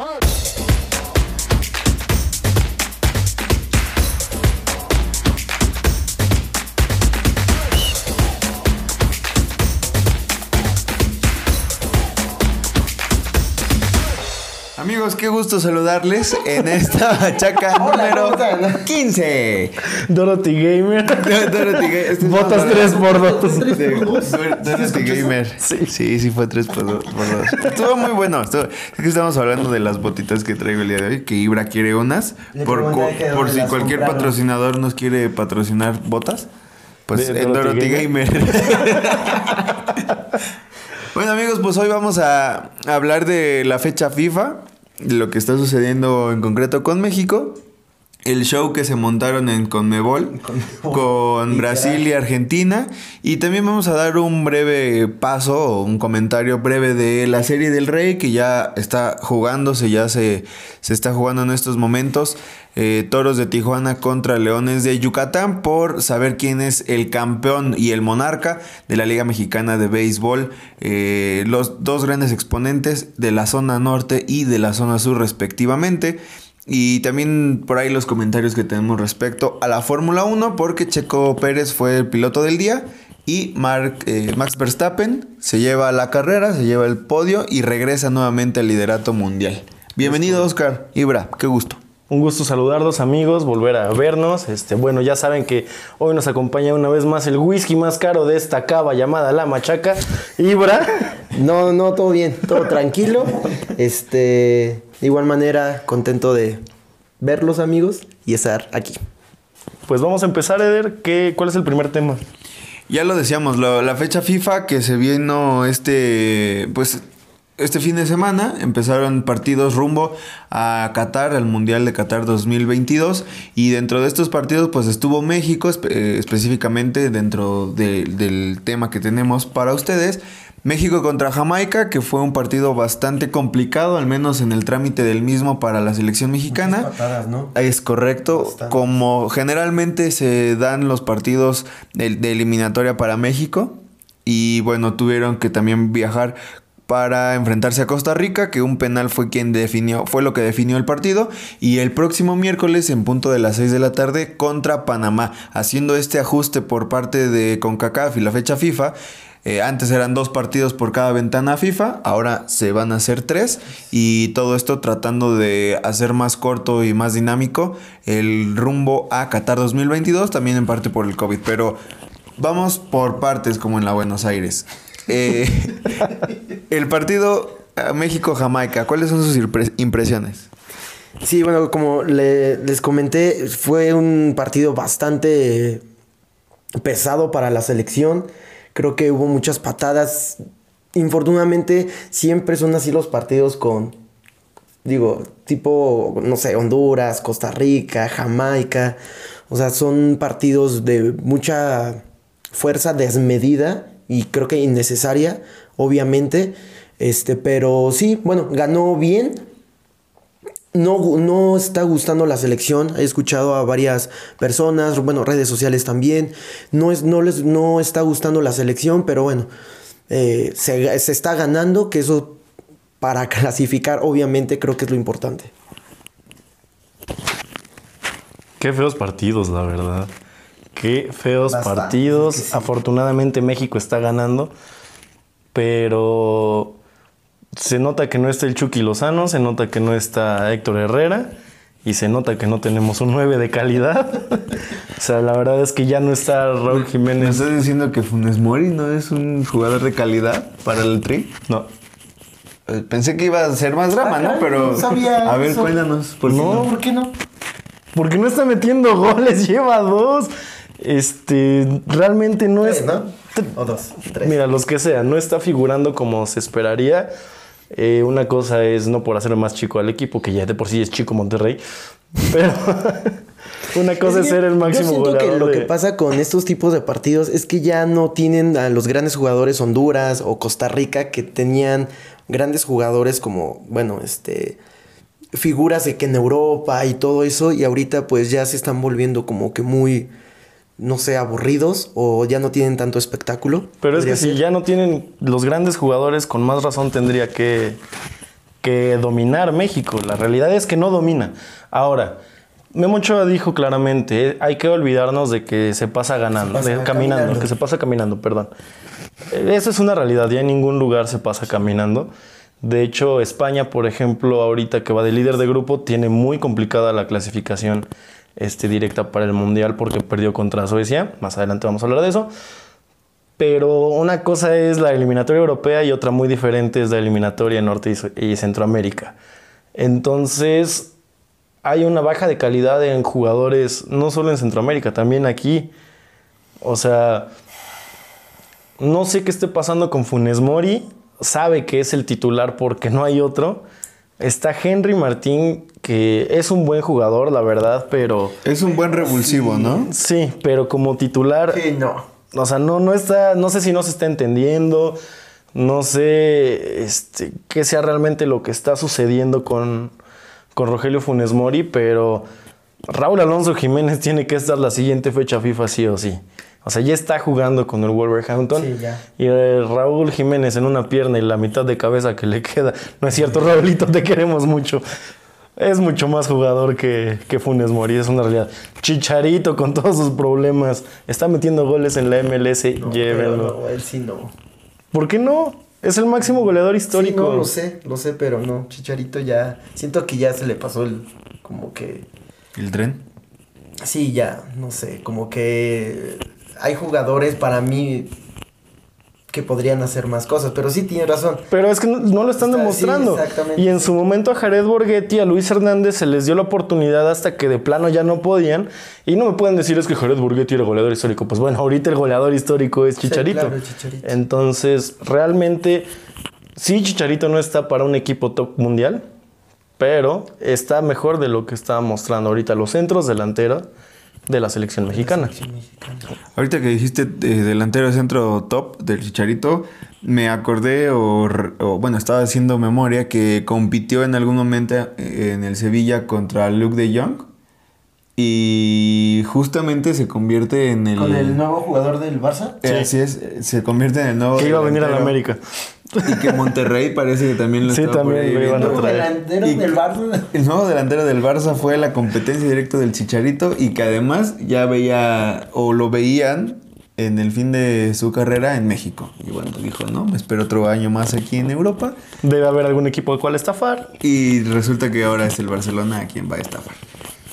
Hey! Amigos, qué gusto saludarles en esta bachaca número 15. Dorothy Gamer. Dorothy Gamer. Este es Botas más 3 por barato. 2 Sí, Dorothy Gamer. Sí. sí, fue 3 por 2. Estuvo muy bueno. Estuvo- es que estamos hablando de las botitas que traigo el día de hoy, que Ibra quiere unas. Por, por si cualquier compraron. patrocinador nos quiere patrocinar botas, pues De en Dorothy Dorothy Gamer. Bueno amigos, pues hoy vamos a hablar de la fecha FIFA, lo que está sucediendo en concreto con México, el show que se montaron en Conmebol con Brasil y Argentina y también vamos a dar un breve paso o un comentario breve de la serie del Rey que ya está jugándose, ya se, se está jugando en estos momentos. Eh, Toros de Tijuana contra Leones de Yucatán por saber quién es el campeón y el monarca de la Liga Mexicana de Béisbol. eh, los dos grandes exponentes de la zona norte y de la zona sur respectivamente. Y también por ahí los comentarios que tenemos respecto a la Fórmula 1, porque Checo Pérez fue el piloto del día y Mark, eh, Max Verstappen se lleva la carrera, se lleva el podio y regresa nuevamente al liderato mundial. Bienvenido Oscar, Ibra, qué gusto. Un gusto saludarlos amigos, volver a vernos. Este, bueno, ya saben que hoy nos acompaña una vez más el whisky más caro de esta cava llamada La Machaca, Ibra. No, no, todo bien, todo tranquilo. Este, de igual manera, contento de verlos, amigos, y estar aquí. Pues vamos a empezar, Eder. ¿Qué, ¿Cuál es el primer tema? Ya lo decíamos, lo- la fecha FIFA que se vino este, pues, este fin de semana, empezaron partidos rumbo a Qatar, al Mundial de Qatar 2022, y dentro de estos partidos, pues estuvo México, espe- eh, específicamente dentro de- del tema que tenemos para ustedes. México contra Jamaica, que fue un partido bastante complicado, al menos en el trámite del mismo para la selección mexicana. patadas, ¿no? Es correcto. Bastante. Como generalmente se dan los partidos de, de eliminatoria para México. Y bueno, tuvieron que también viajar para enfrentarse a Costa Rica, que un penal fue quien definió, fue lo que definió el partido. Y el próximo miércoles, en punto de las 6 de la tarde, contra Panamá. Haciendo este ajuste por parte de CONCACAF y la fecha FIFA. Eh, antes eran dos partidos por cada ventana FIFA, ahora se van a hacer tres y todo esto tratando de hacer más corto y más dinámico el rumbo a Qatar 2022, también en parte por el COVID, pero vamos por partes como en la Buenos Aires. Eh, el partido eh, México-Jamaica, ¿cuáles son sus impre- impresiones? Sí, bueno, como le- les comenté, fue un partido bastante pesado para la selección. Creo que hubo muchas patadas. Infortunadamente, siempre son así los partidos con, digo, tipo, no sé, Honduras, Costa Rica, Jamaica. O sea, son partidos de mucha fuerza desmedida y creo que innecesaria, obviamente. Este, pero sí, bueno, ganó bien. No, no está gustando la selección. He escuchado a varias personas, bueno, redes sociales también. No, es, no les no está gustando la selección, pero bueno, eh, se, se está ganando, que eso para clasificar, obviamente, creo que es lo importante. Qué feos partidos, la verdad. Qué feos Bastante, partidos. es que sí. Afortunadamente México está ganando. Pero se nota que no está el Chucky Lozano, se nota que no está Héctor Herrera y se nota que no tenemos un 9 de calidad. o sea, la verdad es que ya no está Raúl ¿Me Jiménez. estás diciendo que Funes Mori no es un jugador de calidad para el tri? No. Eh, Pensé que iba a ser más drama, Ah, ¿no? Pero no sabía a ver, eso. cuéntanos. ¿por qué No, ¿Por qué no? Porque no está metiendo goles, lleva dos. Este, realmente no es. Tres, ¿no? O dos, tres. Mira, los que sean, no está figurando como se esperaría. Eh, una cosa es no por hacer más chico al equipo, que ya de por sí es chico Monterrey, pero una cosa es, que ser el máximo Yo siento que lo de- que pasa con estos tipos de partidos es que ya no tienen a los grandes jugadores Honduras o Costa Rica que tenían grandes jugadores como, bueno, este figuras de que en Europa y todo eso y ahorita pues ya se están volviendo como que muy no sé, aburridos o ya no tienen tanto espectáculo. Pero es que si ya no tienen los grandes jugadores, con más razón tendría que, que dominar México. La realidad es que no domina. Ahora, Memo Ochoa dijo claramente, hay que olvidarnos de que se pasa ganando, pasa de- caminando, caminando. que se pasa caminando, perdón. Esa es una realidad, ya en ningún lugar se pasa caminando. De hecho, España, por ejemplo, ahorita que va de líder de grupo, tiene muy complicada la clasificación este, directa para el Mundial porque perdió contra Suecia. Más adelante vamos a hablar de eso. Pero una cosa es la eliminatoria europea y otra muy diferente es la eliminatoria Norte y Centroamérica. Entonces, hay una baja de calidad en jugadores, no solo en Centroamérica, también aquí. O sea, no sé qué esté pasando con Funes Mori. Sabe que es el titular porque no hay otro. Está Henry Martín, que es un buen jugador, la verdad, pero Es un buen revulsivo, ¿no? sí, pero como titular, Sí, no. o sea, no, no está, no sé si no se está entendiendo, no sé este, qué sea realmente lo que está sucediendo con, con Rogelio Funes Mori, pero Raúl Alonso Jiménez tiene que estar la siguiente fecha FIFA sí o sí. O sea, ya está jugando con el Wolverhampton. Sí, ya. Y eh, Raúl Jiménez en una pierna y la mitad de cabeza que le queda. No es cierto, Raulito, te queremos mucho. Es mucho más jugador que, que Funes Mori, es una realidad. Chicharito con todos sus problemas. Está metiendo goles en la MLS, llévenlo. no, él sí no. ¿Por qué no? Es el máximo goleador Sí, histórico. no, lo sé, lo sé, pero no. Chicharito ya. Siento que ya se le pasó el. Como que. El tren. Sí, ya, no sé. Como que. Hay jugadores para mí. Que podrían hacer más cosas, pero sí tiene razón. Pero es que no, no lo están Está- demostrando. sí, exactamente. y en su momento a Jared Borghetti, a Luis Hernández se les dio la oportunidad hasta que de plano ya no podían. Y no me pueden decir es que Jared Borghetti era goleador histórico. Pues bueno, ahorita el goleador histórico es Chicharito. claro, Chicharito. Entonces, realmente, sí, Chicharito no está para un equipo top mundial, pero está mejor de lo que está mostrando ahorita los centros delanteros de la selección mexicana. Sí. Ahorita que dijiste eh, delantero centro top del Chicharito, me acordé o, bueno, estaba haciendo memoria que compitió en algún momento eh, en el Sevilla contra Luke de Jong y justamente se convierte en el... Con el nuevo jugador del Barça. Eh, Así es, se convierte en el nuevo... Que iba a venir a la. América. Y que Monterrey parece que también lo Sí, estaba también lo iban a traer. delantero Y- del Barça. El nuevo delantero del Barça fue la competencia directa del Chicharito y que además ya veía o lo veían en el fin de su carrera en México. Y bueno, dijo, no, me espero otro año más aquí en Europa. Debe haber algún equipo al cual estafar. Y resulta que ahora es el Barcelona a quien va a estafar.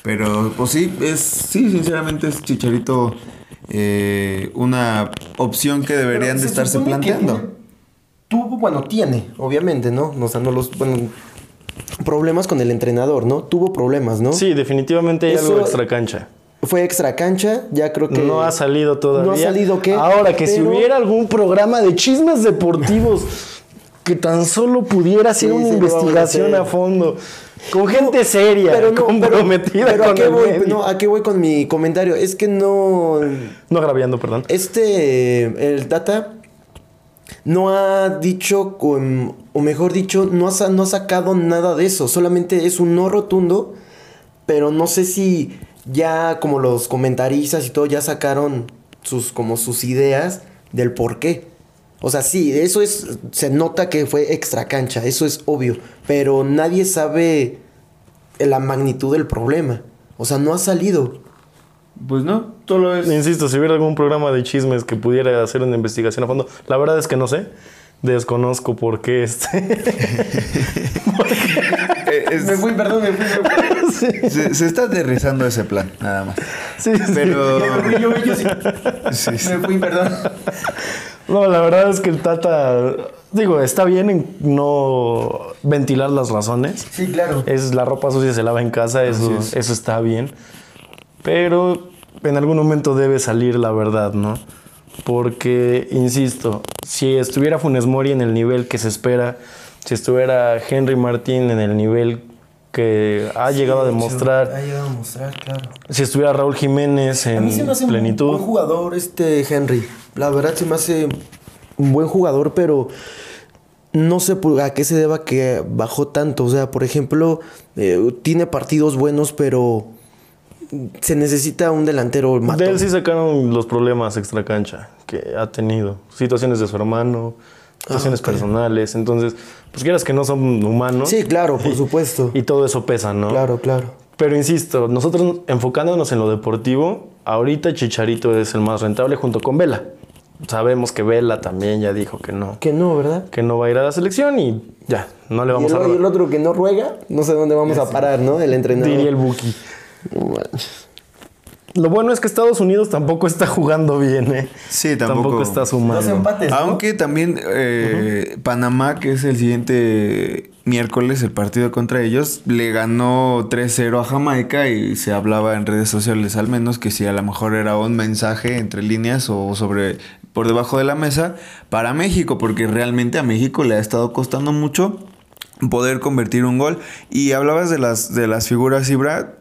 Pero pues sí, es, sí, sinceramente es Chicharito eh, una opción que deberían de se estarse planteando. Tuvo, bueno, tiene, obviamente, ¿no? O sea, no los, bueno, problemas con el entrenador, ¿no? Tuvo problemas, ¿no? Sí, definitivamente hay Eso- algo extra cancha. Fue extra cancha, ya creo que... No ha salido todavía. No ha salido qué. Ahora, que si hubiera algún programa de chismes deportivos que tan solo pudiera hacer Sí, una a investigación a fondo, con gente seria, Pero no, comprometida pero, pero ¿a con qué el voy? medio. No, ¿a qué voy con mi comentario? Es que no... No agraviando, perdón. Este, el Data no ha dicho, con, o mejor dicho, no ha, no ha sacado nada de eso. Solamente es un no rotundo, pero no sé si ya como los comentaristas y todo ya sacaron sus, como sus ideas del por qué. O sea, sí, eso es, se nota que fue extra cancha, eso es obvio, pero nadie sabe la magnitud del problema. O sea, no ha salido. Pues no, solo es... Insisto, si hubiera algún programa de chismes que pudiera hacer una investigación a fondo, la verdad es que no sé. Desconozco por qué este. eh, es- Me fui, perdón, me fui. Me fui. se, se está aterrizando ese plan, nada más. Sí, sí. Pero... Me fui, yo, yo sí. Sí, sí. Me fui, perdón. No, la verdad es que el Tata, digo, está bien en no ventilar las razones. Sí, claro. Es la ropa sucia se lava en casa, eso, es. eso está bien. Pero en algún momento debe salir la verdad, ¿no? Porque, insisto, si estuviera Funes Mori en el nivel que se espera, si estuviera Henry Martín en el nivel que ha llegado a demostrar, Ha llegado a demostrar, claro. si estuviera Raúl Jiménez A mí en se me hace un plenitud. buen jugador este Henry. La verdad se me hace un buen jugador, pero no sé a qué se deba que bajó tanto. O sea, por ejemplo, eh, tiene partidos buenos, pero se necesita un delantero matón. De él sí sacaron los problemas extra cancha que ha tenido. Situaciones de su hermano, situaciones personales. Entonces, pues quieras que no son humanos. Sí, claro, por supuesto. Y todo eso pesa, ¿no? Claro, claro. Pero insisto, nosotros enfocándonos en lo deportivo, ahorita Chicharito es el más rentable junto con Vela. Sabemos que Vela también ya dijo que no. Que no, ¿verdad? Que no va a ir a la selección y ya, no le Y vamos el, a y el otro que no ruega, no sé dónde vamos a parar, ¿no? El entrenador. Diría el Buki. Lo bueno es que Estados Unidos tampoco está jugando bien, ¿eh? Sí, tampoco. está sumando. Dos empates, ¿no? Aunque también eh, Panamá, que es el siguiente miércoles, el partido contra ellos, le ganó 3-0 a Jamaica y se hablaba en redes sociales al menos que si a lo mejor era un mensaje entre líneas o sobre por debajo de la mesa para México, porque realmente a México le ha estado costando mucho poder convertir un gol. Y hablabas de las, de las figuras, Ibra.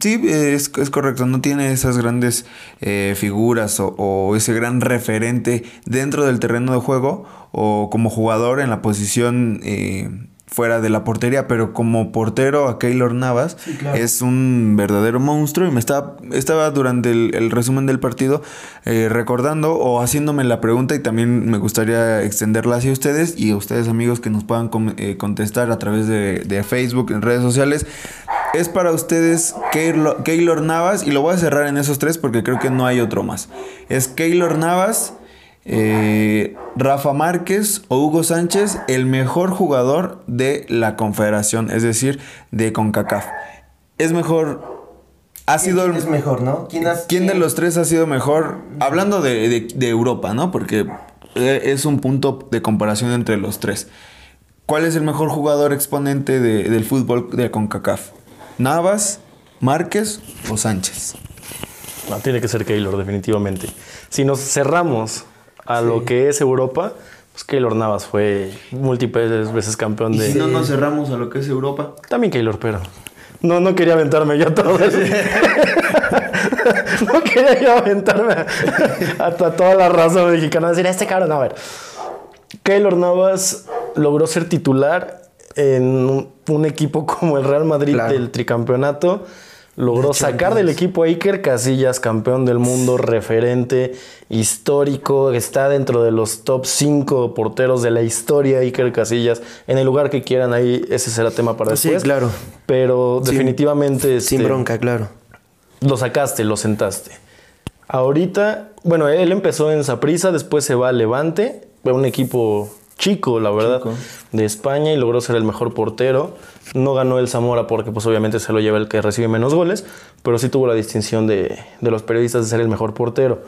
Sí, es, es correcto, no tiene esas grandes eh, figuras o, o ese gran referente dentro del terreno de juego o como jugador en la posición eh, fuera de la portería, pero como portero a Keylor Navas es un verdadero monstruo y me estaba, estaba durante el, el resumen del partido eh, recordando o haciéndome la pregunta y también me gustaría extenderla hacia ustedes y a ustedes amigos que nos puedan eh, contestar a través de, de Facebook, en redes sociales. Es para ustedes Keylor, Keylor Navas y lo voy a cerrar en esos tres porque creo que no hay otro más. Es Keylor Navas, eh, Rafa Márquez o Hugo Sánchez, el mejor jugador de la Confederación, es decir, de CONCACAF. Es mejor, ha sido el- es mejor, no? ¿Quién, has- ¿Quién de los tres ha sido mejor? Hablando de, de- de Europa, ¿no? Porque eh, es un punto de comparación entre los tres. ¿Cuál es el mejor jugador exponente de- del fútbol de CONCACAF? ¿Navas, Márquez o Sánchez? No, tiene que ser Keylor, definitivamente. Si nos cerramos a lo que es Europa, pues Keylor Navas fue múltiples veces campeón Y de. si no nos cerramos a lo que es Europa. También Keylor, pero. No, no quería aventarme yo todo eso. no quería yo aventarme hasta toda la raza mexicana. Decir, este cabrón, a ver. Keylor Navas logró ser titular en un, un equipo como el Real Madrid Claro. del tricampeonato. Logró sacar del equipo a Iker Casillas, campeón del mundo, referente histórico. Está dentro de los top 5 porteros de la historia, Iker Casillas. En el lugar que quieran, ahí ese será tema para Sí, después. claro. Pero Sin- definitivamente. Sin este, bronca, claro. Lo sacaste, lo sentaste. Ahorita, bueno, él empezó en Saprissa, después se va a Levante, fue un equipo chico, la verdad, Chico. de España y logró ser el mejor portero. No ganó el Zamora porque pues obviamente se lo lleva el que recibe menos goles, pero sí tuvo la distinción de, de los periodistas de ser el mejor portero.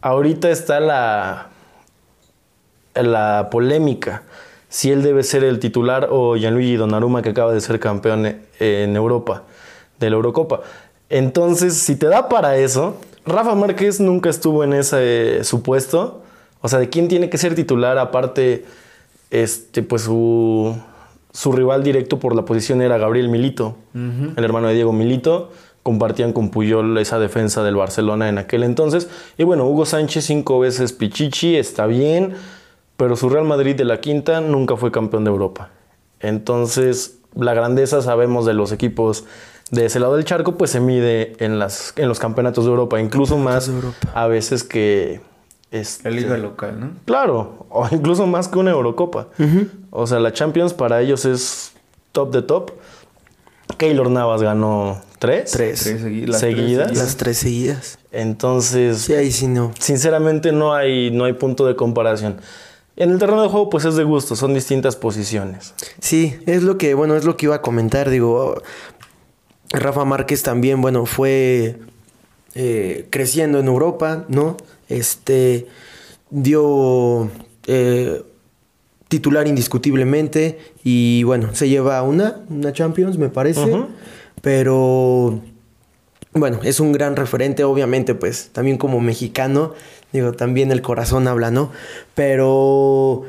Ahorita está la, la polémica si él debe ser el titular o Gianluigi Donnarumma que acaba de ser campeón en Europa de la Eurocopa. Entonces, si te da para eso, Rafa Márquez nunca estuvo en ese supuesto. O sea, de quién tiene que ser titular aparte este pues su su rival directo por la posición era Gabriel Milito, el hermano de Diego Milito. Compartían con Puyol esa defensa del Barcelona en aquel entonces. Y bueno, Hugo Sánchez cinco veces Pichichi, está bien, pero su Real Madrid de la quinta nunca fue campeón de Europa. Entonces, la grandeza, sabemos, de los equipos de ese lado del charco, pues se mide en, las, en los campeonatos de Europa, incluso más Europa. a veces que... este, La liga local, ¿no? Claro, o incluso más que una Eurocopa. O sea, la Champions para ellos es top de top. Keylor Navas ganó tres. Tres. Tres segui- las tres Seguidas. Las tres seguidas. Entonces, Sí, ahí sí no. sinceramente no hay, no hay punto de comparación. En el terreno de juego, pues es de gusto, son distintas posiciones. Sí, es lo que, bueno, es lo que iba a comentar. Digo, Rafa Márquez también, bueno, fue eh, creciendo en Europa, ¿no? Este dio eh, titular indiscutiblemente y bueno, se lleva una, una Champions, me parece. Pero bueno, es un gran referente, obviamente, pues también como mexicano, digo, también el corazón habla, ¿no? Pero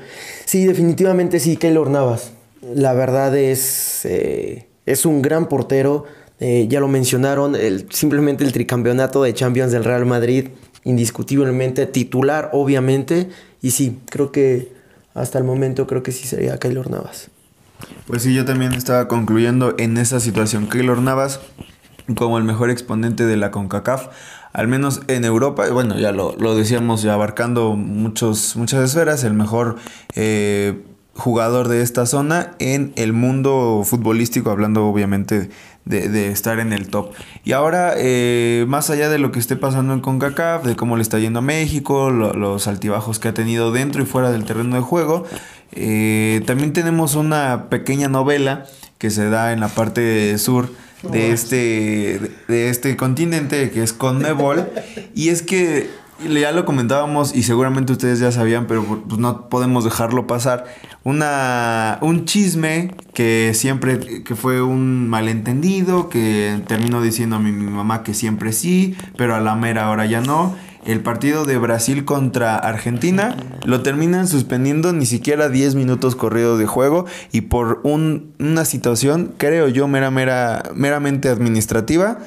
sí, definitivamente sí, Keylor Navas. La verdad es, eh, es un gran portero, eh, ya lo mencionaron, el, simplemente el tricampeonato de Champions del Real Madrid, indiscutiblemente titular, obviamente, y sí, creo que hasta el momento creo que sí sería Keylor Navas. Pues sí, yo también estaba concluyendo en esa situación. Keylor Navas como el mejor exponente de la CONCACAF. al menos en Europa, bueno, ya lo, lo decíamos, ya abarcando muchos, muchas esferas, el mejor eh, jugador de esta zona en el mundo futbolístico, hablando obviamente de, de estar en el top. Y ahora, eh, más allá de lo que esté pasando en CONCACAF, de cómo le está yendo a México, lo- los altibajos que ha tenido dentro y fuera del terreno de juego, eh, también tenemos una pequeña novela que se da en la parte sur de este, de este continente que es Conmebol. y es que ya lo comentábamos y seguramente ustedes ya sabían, pero pues no podemos dejarlo pasar. Una, un chisme que siempre, que fue un malentendido, que terminó diciendo a mi, mi mamá que siempre sí, pero a la mera hora ya no. El partido de Brasil contra Argentina lo terminan suspendiendo ni siquiera 10 minutos corridos de juego y por un- una situación, creo yo, mera, mera, meramente administrativa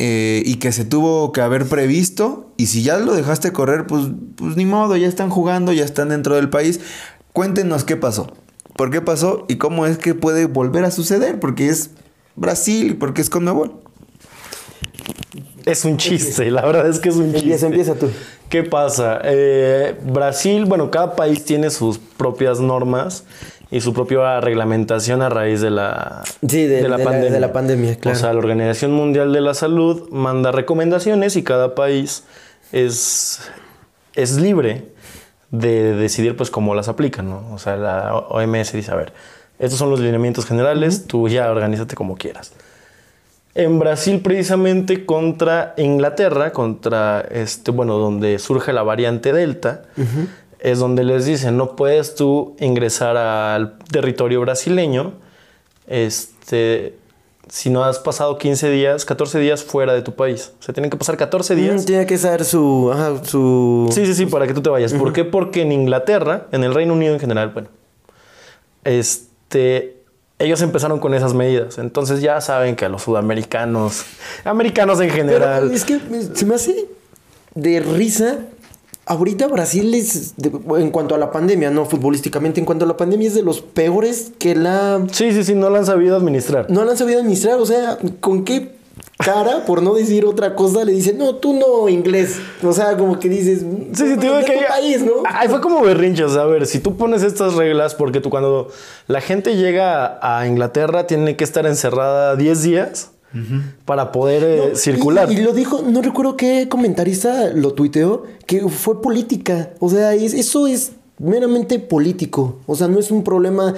eh, y que se tuvo que haber previsto. Y si ya lo dejaste correr, pues, pues ni modo, ya están jugando, ya están dentro del país. Cuéntenos qué pasó. ¿Por qué pasó? Y cómo es que puede volver a suceder. Porque es Brasil y porque es Conmebol. Es un chiste, la verdad es que es un chiste. Empieza, empieza tú. ¿Qué pasa? Eh, Brasil, bueno, cada país tiene sus propias normas y su propia reglamentación a raíz de la, Sí, de- de la- de la pandemia, claro. O sea, la Organización Mundial de la Salud manda recomendaciones y cada país es, es libre de decidir pues cómo las aplican, ¿no? O sea, la OMS dice, a ver, estos son los lineamientos generales, tú ya organízate como quieras. En Brasil, precisamente contra Inglaterra, contra este, bueno, donde surge la variante Delta, es donde les dicen, no puedes tú ingresar al territorio brasileño, este, si no has pasado 15 días, 14 días fuera de tu país. O sea, tienen que pasar 14 días. Mm, Tiene que ser su. Ajá, su. Sí, sí, sí, para que tú te vayas. ¿Por qué? Porque en Inglaterra, en el Reino Unido en general, bueno, este, ellos empezaron con esas medidas. Entonces ya saben que a los sudamericanos, americanos en Pero general, es que se me hace de risa. Ahorita Brasil es, de- en cuanto a la pandemia, no futbolísticamente, en cuanto a la pandemia es de los peores que la... sí, sí, sí, no la han sabido administrar. No la han sabido administrar, o sea, ¿con qué cara, por no decir otra cosa, le dicen, no, tú no inglés? O sea, como que dices, Sí, sí, de que tu país, ¿no? Ay, fue como berrinche, o sea, a ver, si tú pones estas reglas, porque tú cuando la gente llega a Inglaterra tiene que estar encerrada 10 días para poder eh, No, circular. Y, y lo dijo, no recuerdo qué comentarista lo tuiteó, que fue política. O sea, es- eso es meramente político. O sea, no es un problema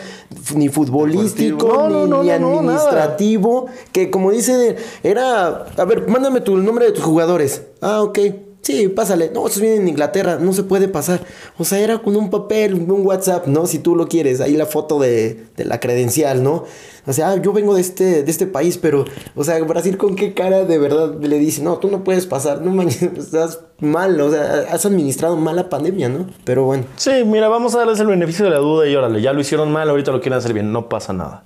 ni futbolístico. No, ni, no, no, ni no, no, administrativo. Que como dice, era, a ver, mándame tu el nombre de tus jugadores. Ah, ok. Sí, pásale. No, eso viene en Inglaterra, no se puede pasar. O sea, era con un papel, un WhatsApp, ¿no? Si tú lo quieres, ahí la foto de, de la credencial, ¿no? O sea, ah, yo vengo de este, de este país, pero, o sea, Brasil con qué cara de verdad le dice, no, tú no puedes pasar, no manches, estás mal, o sea, has administrado mal la pandemia, ¿no? Pero bueno. Sí, mira, vamos a darles el beneficio de la duda y órale, ya lo hicieron mal, ahorita lo quieren hacer bien, no pasa nada.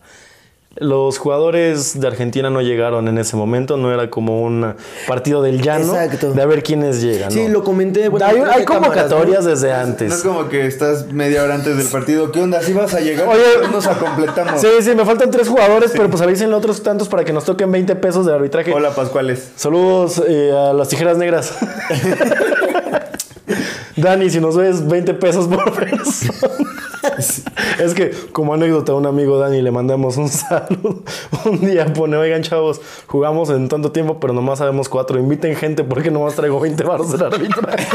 Los jugadores de Argentina no llegaron en ese momento, no era como un partido del llano Exacto. de a ver quiénes llegan. Sí, ¿no? lo comenté. bueno, hay convocatorias ¿no? desde No antes. es como que estás media hora antes del partido. ¿Qué onda? ¿Sí vas a llegar? Oye, Oye, nos completamos. Sí, sí, me faltan tres jugadores, pero pues avísenle otros tantos para que nos toquen 20 pesos de arbitraje. Hola, Pascuales. Saludos eh, a las tijeras negras. Dani, si nos ves 20 pesos por persona. Es que, como anécdota, a un amigo Dani le mandamos un saludo. Un día pone, oigan chavos, jugamos en tanto tiempo, pero nomás sabemos cuatro. Inviten gente porque nomás traigo 20 baros del arbitraje.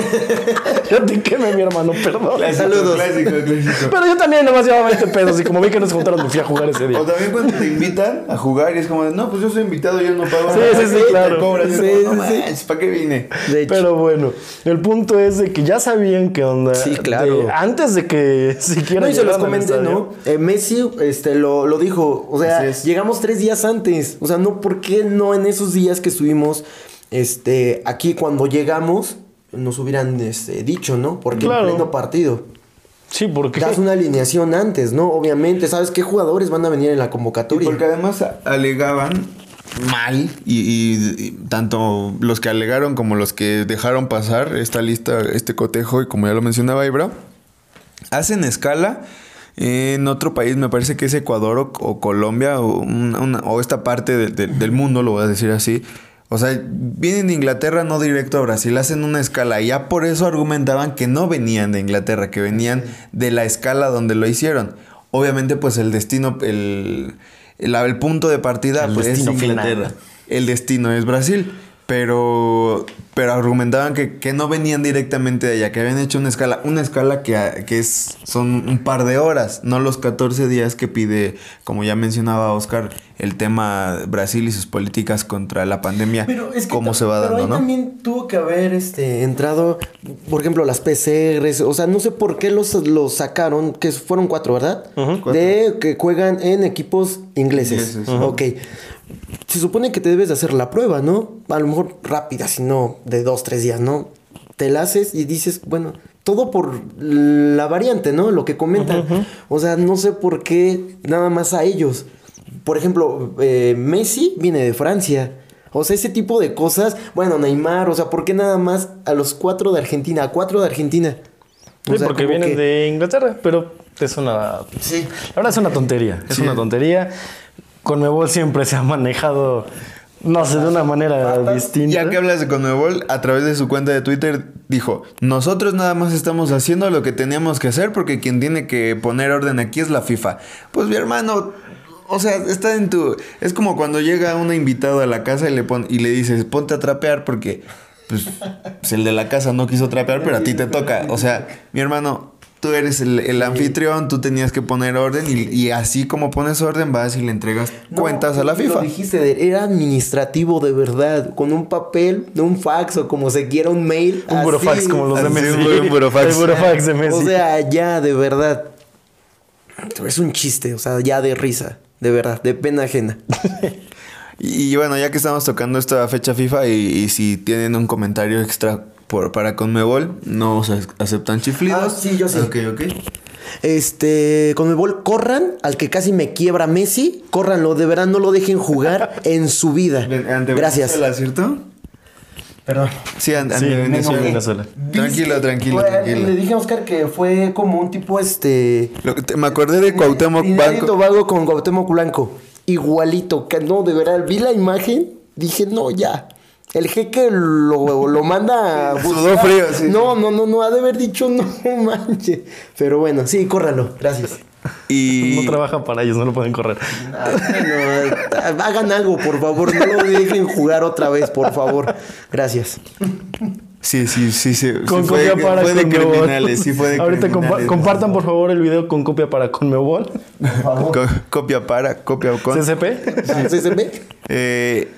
ya te quemé, mi hermano, perdón. Clásico, Saludos. Clásico, clásico. Pero yo también nomás llevaba 20 pesos y como vi que nos juntaron, me fui a jugar ese día. O también cuando te invitan a jugar y es como, no, pues yo soy invitado, yo no pago. Sí, sí, sí, Te claro. es Sí, como, no sí, sí. manches, ¿para qué vine? De hecho. Pero bueno, el punto es de que ya sabían qué onda. Sí, claro. de- antes de que siquiera. Y se los comenté. ¿no? Eh, Messi este, lo, lo dijo. O sea, llegamos tres días antes. O sea, no, ¿por qué no en esos días que estuvimos este, aquí cuando llegamos nos hubieran este, dicho, ¿no? Porque Claro. en pleno partido. Sí, porque. Das una alineación antes, ¿no? Obviamente, ¿sabes qué jugadores van a venir en la Y convocatoria? porque además alegaban mal, y, y- y tanto los que alegaron como los que dejaron pasar esta lista, este cotejo, y como ya lo mencionaba Ibra, hacen escala en otro país, me parece que es Ecuador o, o Colombia, o, una- una- o esta parte de- de- del mundo, lo voy a decir así, O sea, vienen de Inglaterra, no directo a Brasil, hacen una escala. Y ya por eso argumentaban que no venían de Inglaterra, que venían de la escala donde lo hicieron. Obviamente, pues el destino, el, el, el punto de partida El pues, es final. Inglaterra. El destino es Brasil. Pero, pero argumentaban que, que no venían directamente de allá, que habían hecho una escala, una escala que, que es, son un par de horas, no los 14 días que pide, como ya mencionaba Oscar, el tema Brasil y sus políticas contra la pandemia, Pero es que cómo se va pero dando, ahí ¿no? también tuvo que haber este, entrado, por ejemplo, las PCRs. O sea, no sé por qué los, los sacaron, que fueron cuatro, ¿verdad? De que juegan en equipos ingleses. Ingleses, Ok. Se supone que te debes de hacer la prueba, ¿no? A lo mejor rápida, si no, de dos, tres días, ¿no? Te la haces y dices, bueno, todo por la variante, ¿no? Lo que comentan. O sea, no sé por qué nada más a ellos. Por ejemplo, eh, Messi viene de Francia. O sea, ese tipo de cosas. Bueno, Neymar, o sea, ¿por qué nada más a los cuatro de Argentina? A cuatro de Argentina. O Sí, sea, porque vienen que- de Inglaterra, pero es una. Sí. La verdad es una tontería. Es Sí. una tontería. Conmebol siempre se ha manejado, no sé, de una manera distinta. Ya que hablas de Conmebol, a través de su cuenta de Twitter dijo, nosotros nada más estamos haciendo lo que teníamos que hacer porque quien tiene que poner orden aquí es la FIFA. Pues mi hermano, o sea, está en tu... Es como cuando llega un invitado a la casa y le, pon- y le dices, ponte a trapear porque pues, pues, el de la casa no quiso trapear, pero a ti te toca. O sea, mi hermano... Tú eres el, el anfitrión, tú tenías que poner orden y, y así como pones orden vas y le entregas No, cuentas a la Lo FIFA. dijiste, era administrativo de verdad, con un papel, de un fax o como se quiera, un mail. Un así. burofax como los de así, Messi. un burofax. El burofax de Messi. O sea, ya, de verdad. Es un chiste, o sea, ya de risa, de verdad, de pena ajena. Y, y bueno, ya que estamos tocando esta fecha FIFA y, y si tienen un comentario extra por, para Conmebol, no se aceptan chiflidos. Ah, sí, yo sí. Ok, ok. Este, con el bol, corran al que casi me quiebra Messi, córranlo, de verdad no lo dejen jugar en su vida. Ante Gracias. Venezuela, ¿cierto? Perdón. Sí, an- ante Sí, Venezuela. Venezuela. Tranquilo, tranquilo, Fue- tranquilo. Le dije a Oscar que fue como un tipo este. Lo que te- me acordé de Cuauhtémoc Trinidad y Banco. Tobago con Cuauhtémoc Blanco. Igualito. Que no, de verdad, vi la imagen, dije, no, ya. El jeque lo, lo manda a Sudó frío, sí. No, no, no, no, ha de haber dicho no manches. Pero bueno, sí, córralo, gracias. Y No trabaja para ellos, no lo pueden correr. Ah, bueno, hagan algo, por favor, no lo dejen jugar otra vez, por favor. Gracias. sí, sí, sí, sí. Con sí fue, copia para fue de Conmebol. criminales, sí fue de Ahorita compa- criminales. compartan por favor el video con copia para Conmebol. Co- copia para, copia con. CCP. ¿CCP? Eh,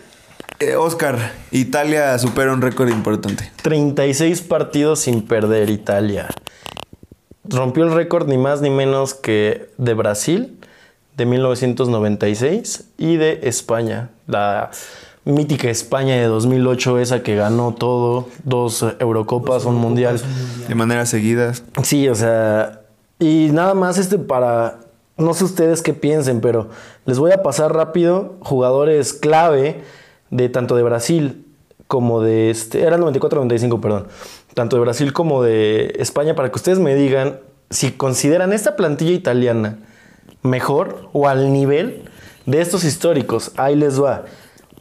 eh, Oscar, Italia supera un récord importante. 36 partidos sin perder Italia. Rompió el récord ni más ni menos que de Brasil de 1996 y de España. La mítica España de 2008, esa que ganó todo, dos Eurocopas, un Mundial. De manera seguidas. Sí, o sea, y nada más este para, no sé ustedes qué piensen, pero les voy a pasar rápido jugadores clave de tanto de Brasil como de este, era el 94-95, perdón, tanto de Brasil como de España para que ustedes me digan si consideran esta plantilla italiana mejor o al nivel de estos históricos. Ahí les va.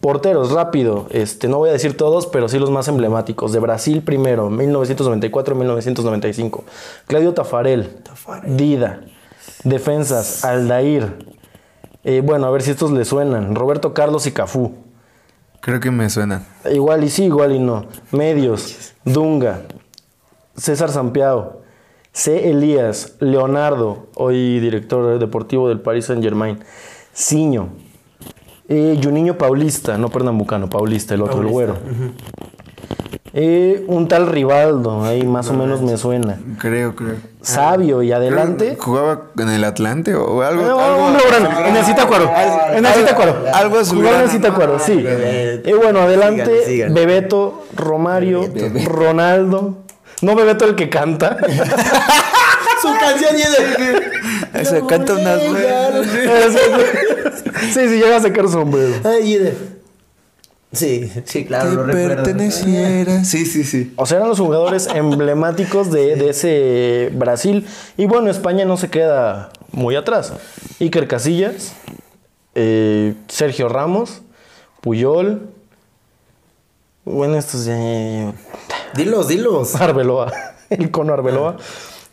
Porteros, rápido. Este, no voy a decir todos, pero sí los más emblemáticos. De Brasil primero, 1994-1995. Claudio Tafarel. Dida. Defensas, Aldair. Eh, bueno, a ver si estos les suenan. Roberto Carlos y Cafú. Creo que me suena. Igual y sí, igual y no. Medios, Dunga, César Sampiao, C. Elías, Leonardo, hoy director deportivo del Paris Saint Germain, Ciño, eh, Juninho Paulista, no Pernambucano, Paulista, el otro, el güero. Eh, un tal Rivaldo, ahí más o menos me suena. Creo, creo. Sabio y adelante. ¿Jugaba en el Atlante o algo? No, algo no, bueno, en el Zitácuaro. En el Zitácuaro. Algo azulgrana. Jugaba en el Zitácuaro, sí. Y bueno, adelante. Bebeto, Romario, Ronaldo. No Bebeto el que canta. Su canción y. Ese canta unas sí, sí, llega a sacar sombrero. Ay. Sí, sí, claro, lo perteneciera. Sí, sí, sí. O sea, eran los jugadores emblemáticos de, de ese Brasil. Y bueno, España no se queda muy atrás. Iker Casillas, eh, Sergio Ramos, Puyol, Bueno, estos ya... Dilos, dilos. Arbeloa, el cono Arbeloa.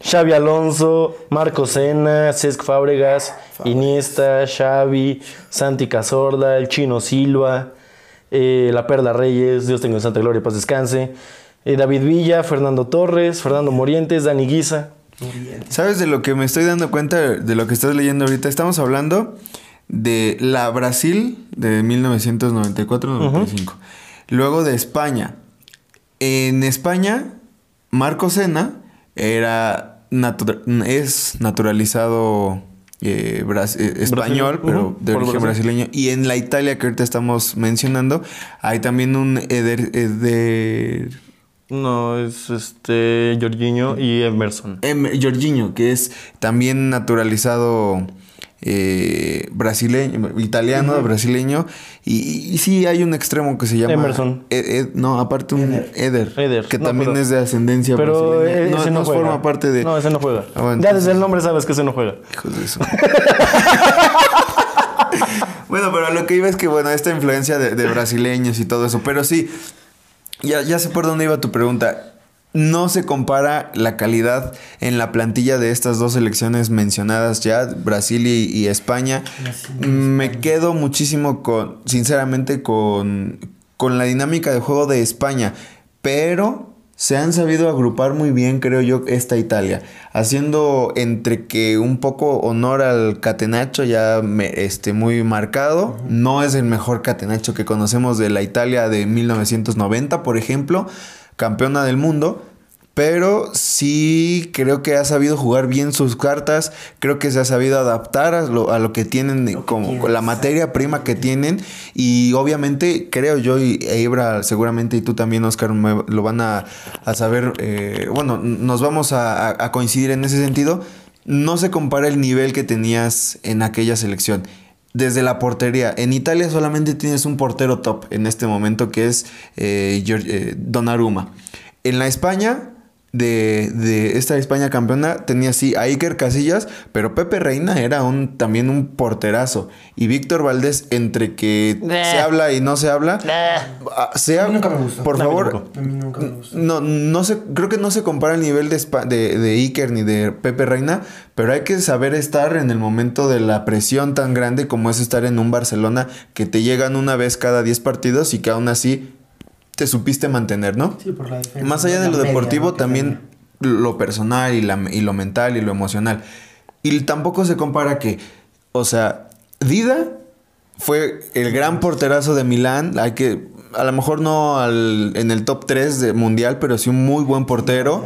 Xavi Alonso, Marco Sena, Cesc Fábregas, Iniesta, Xavi, Santi Cazorda, el Chino Silva, eh, La Perla Reyes, Dios tenga en Santa Gloria, paz descanse, eh, David Villa, Fernando Torres, Fernando Morientes, Dani Guisa. ¿Sabes de lo que me estoy dando cuenta de lo que estás leyendo ahorita? Estamos hablando de la Brasil de 1994-95. Luego de España. En España, Marco Sena era es naturalizado eh, eh, español, Brasil, pero de origen Brasil. brasileño. Y en la Italia que ahorita estamos mencionando, hay también un Eder, Eder- No, es este Jorginho y Emerson. Em, Jorginho, que es también naturalizado eh, brasileño, italiano, brasileño. Y, y sí hay un extremo que se llama... Emerson. Ed- Ed- no, aparte un Eder. Eder. Que No, también pero- es de ascendencia Pero brasileña. eh, no, ese no, forma parte de... No, ese no juega. Ah, bueno, ya entonces- desde el nombre sabes que ese no juega. Hijos de eso. bueno, pero lo que iba es que, bueno, esta influencia de, de brasileños y todo eso. Pero sí, ya, ya sé por dónde iba tu pregunta. No se compara la calidad en la plantilla de estas dos selecciones mencionadas ya, Brasil y, y España. Me quedo muchísimo con, sinceramente, con, con la dinámica de juego de España. Pero se han sabido agrupar muy bien, creo yo, esta Italia. Haciendo entre que un poco honor al Catenacho ya me- este, muy marcado. No es el mejor Catenacho que conocemos de la Italia de 1990, por ejemplo. Campeona del mundo. Pero sí creo que ha sabido jugar bien sus cartas. Creo que se ha sabido adaptar a lo, a lo que tienen, como con la materia prima que tienen. Y obviamente creo yo y e Ibra seguramente y tú también, Oscar, me- lo van a, a saber. eh, bueno, nos vamos a- a coincidir en ese sentido. No se compara el nivel que tenías en aquella selección. Desde la portería. En Italia solamente tienes un portero top en este momento que es eh, eh, Donnarumma. En la España, de, de esta España campeona, tenía sí a Iker Casillas, pero Pepe Reina era un, también un porterazo. Y Víctor Valdés, entre que se habla y no se habla, ah, se A ha- mí nunca me gustó. Por favor, tampoco. A mí nunca me gustó. no, no se, creo que no se compara el nivel de, de, de Iker ni de Pepe Reina, pero hay que saber estar en el momento de la presión tan grande como es estar en un Barcelona que te llegan una vez cada 10 partidos y que aún así te supiste mantener, ¿no? Sí, por la defensa. Más allá de lo media, deportivo, también lo personal y, la- y lo mental y lo emocional. Y tampoco se compara que, o sea, Dida fue el gran porterazo de Milán. Hay que, a lo mejor no al- en el top 3 de mundial, pero sí un muy buen portero.